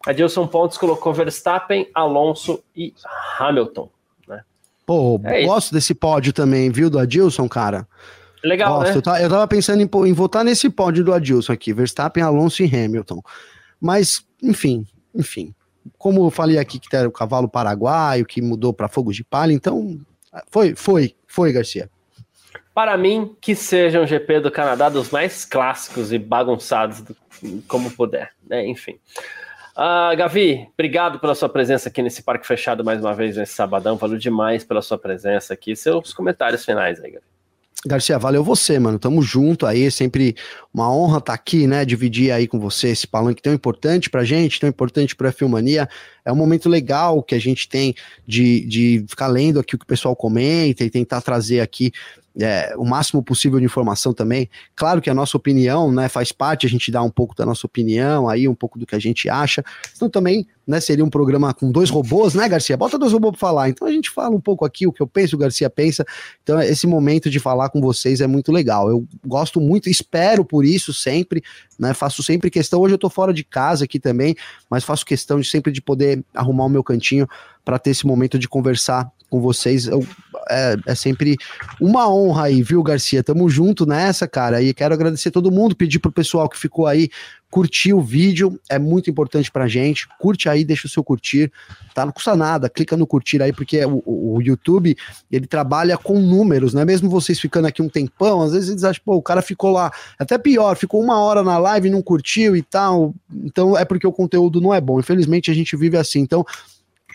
a Dilson Pontes colocou Verstappen, Alonso e Hamilton. Pô, é gosto isso. desse pódio também, viu, do Adilson, cara. Legal, gosto. né? Eu tava, eu tava pensando em, em, votar nesse pódio do Adilson aqui, Verstappen, Alonso e Hamilton. Mas, enfim, enfim. Como eu falei aqui que era o cavalo paraguaio, que mudou para fogo de palha, então foi, foi, foi, Garcia. Para mim, que seja um GP do Canadá dos mais clássicos e bagunçados, como puder, né? Enfim. Uh, Gavi, obrigado pela sua presença aqui nesse Parque Fechado mais uma vez nesse sabadão. Valeu demais pela sua presença aqui. Seus comentários finais aí, Gavi. Garcia, valeu você, mano. Tamo junto aí, sempre uma honra estar tá aqui, né? Dividir aí com você esse palanque tão importante pra gente, tão importante pra Filmania. É um momento legal que a gente tem de, de ficar lendo aqui o que o pessoal comenta e tentar trazer aqui é, o máximo possível de informação também. Claro que a nossa opinião, né, faz parte, a gente dá um pouco da nossa opinião, aí um pouco do que a gente acha. Então também, né, seria um programa com dois robôs, né, Garcia? Bota dois robôs para falar. Então a gente fala um pouco aqui o que eu penso, o Garcia pensa. Então esse momento de falar com vocês é muito legal. Eu gosto muito, espero por isso sempre, né? Faço sempre questão. Hoje eu tô fora de casa aqui também, mas faço questão de sempre de poder arrumar o meu cantinho para ter esse momento de conversar com vocês. Eu, é, é, sempre uma honra aí, viu, Garcia? Tamo junto nessa, cara. E quero agradecer todo mundo, pedir pro pessoal que ficou aí curtir o vídeo, é muito importante pra gente. Curte aí, deixa o seu curtir, tá? Não custa nada, clica no curtir aí, porque o, o, YouTube, ele trabalha com números, né? Mesmo vocês ficando aqui um tempão, às vezes eles acham, pô, o cara ficou lá, até pior, ficou uma hora na live e não curtiu e tal. Então é porque o conteúdo não é bom. Infelizmente a gente vive assim. Então,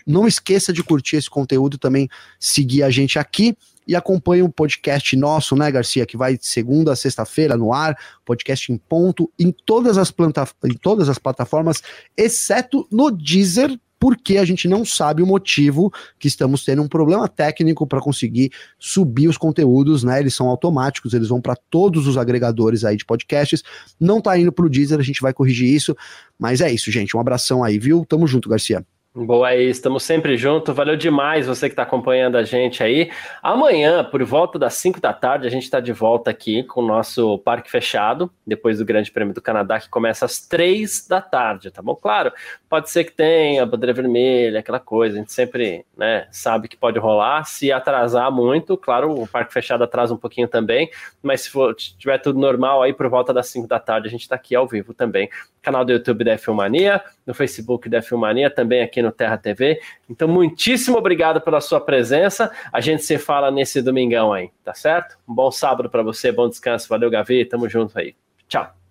não esqueça de curtir esse conteúdo também, seguir a gente aqui e acompanhe o um podcast nosso, né, Garcia, que vai de segunda a sexta-feira no ar, podcast em ponto, em todas as, planta em todas as plataformas, exceto no Deezer, porque a gente não sabe o motivo que estamos tendo um problema técnico para conseguir subir os conteúdos, né? Eles são automáticos, eles vão para todos os agregadores aí de podcasts. Não tá indo pro Deezer, a gente vai corrigir isso, mas é isso, gente. Um abração aí, viu? Tamo junto, Garcia. Boa aí, estamos sempre juntos. Valeu demais você que está acompanhando a gente aí. Amanhã, por volta das 5 da tarde, a gente está de volta aqui com o nosso parque fechado, depois do Grande Prêmio do Canadá, que começa às 3 da tarde, tá bom? Claro, pode ser que tenha bandeira vermelha, aquela coisa, a gente sempre né, sabe que pode rolar. Se atrasar muito, claro, o parque fechado atrasa um pouquinho também, mas se for, tiver tudo normal aí, por volta das 5 da tarde, a gente está aqui ao vivo também. Canal do YouTube da Filmania, no Facebook da Filmania, também aqui no Terra TV. Então, muitíssimo obrigado pela sua presença. A gente se fala nesse domingão aí, tá certo? Um bom sábado para você, bom descanso. Valeu, Gavi. Tamo junto aí. Tchau.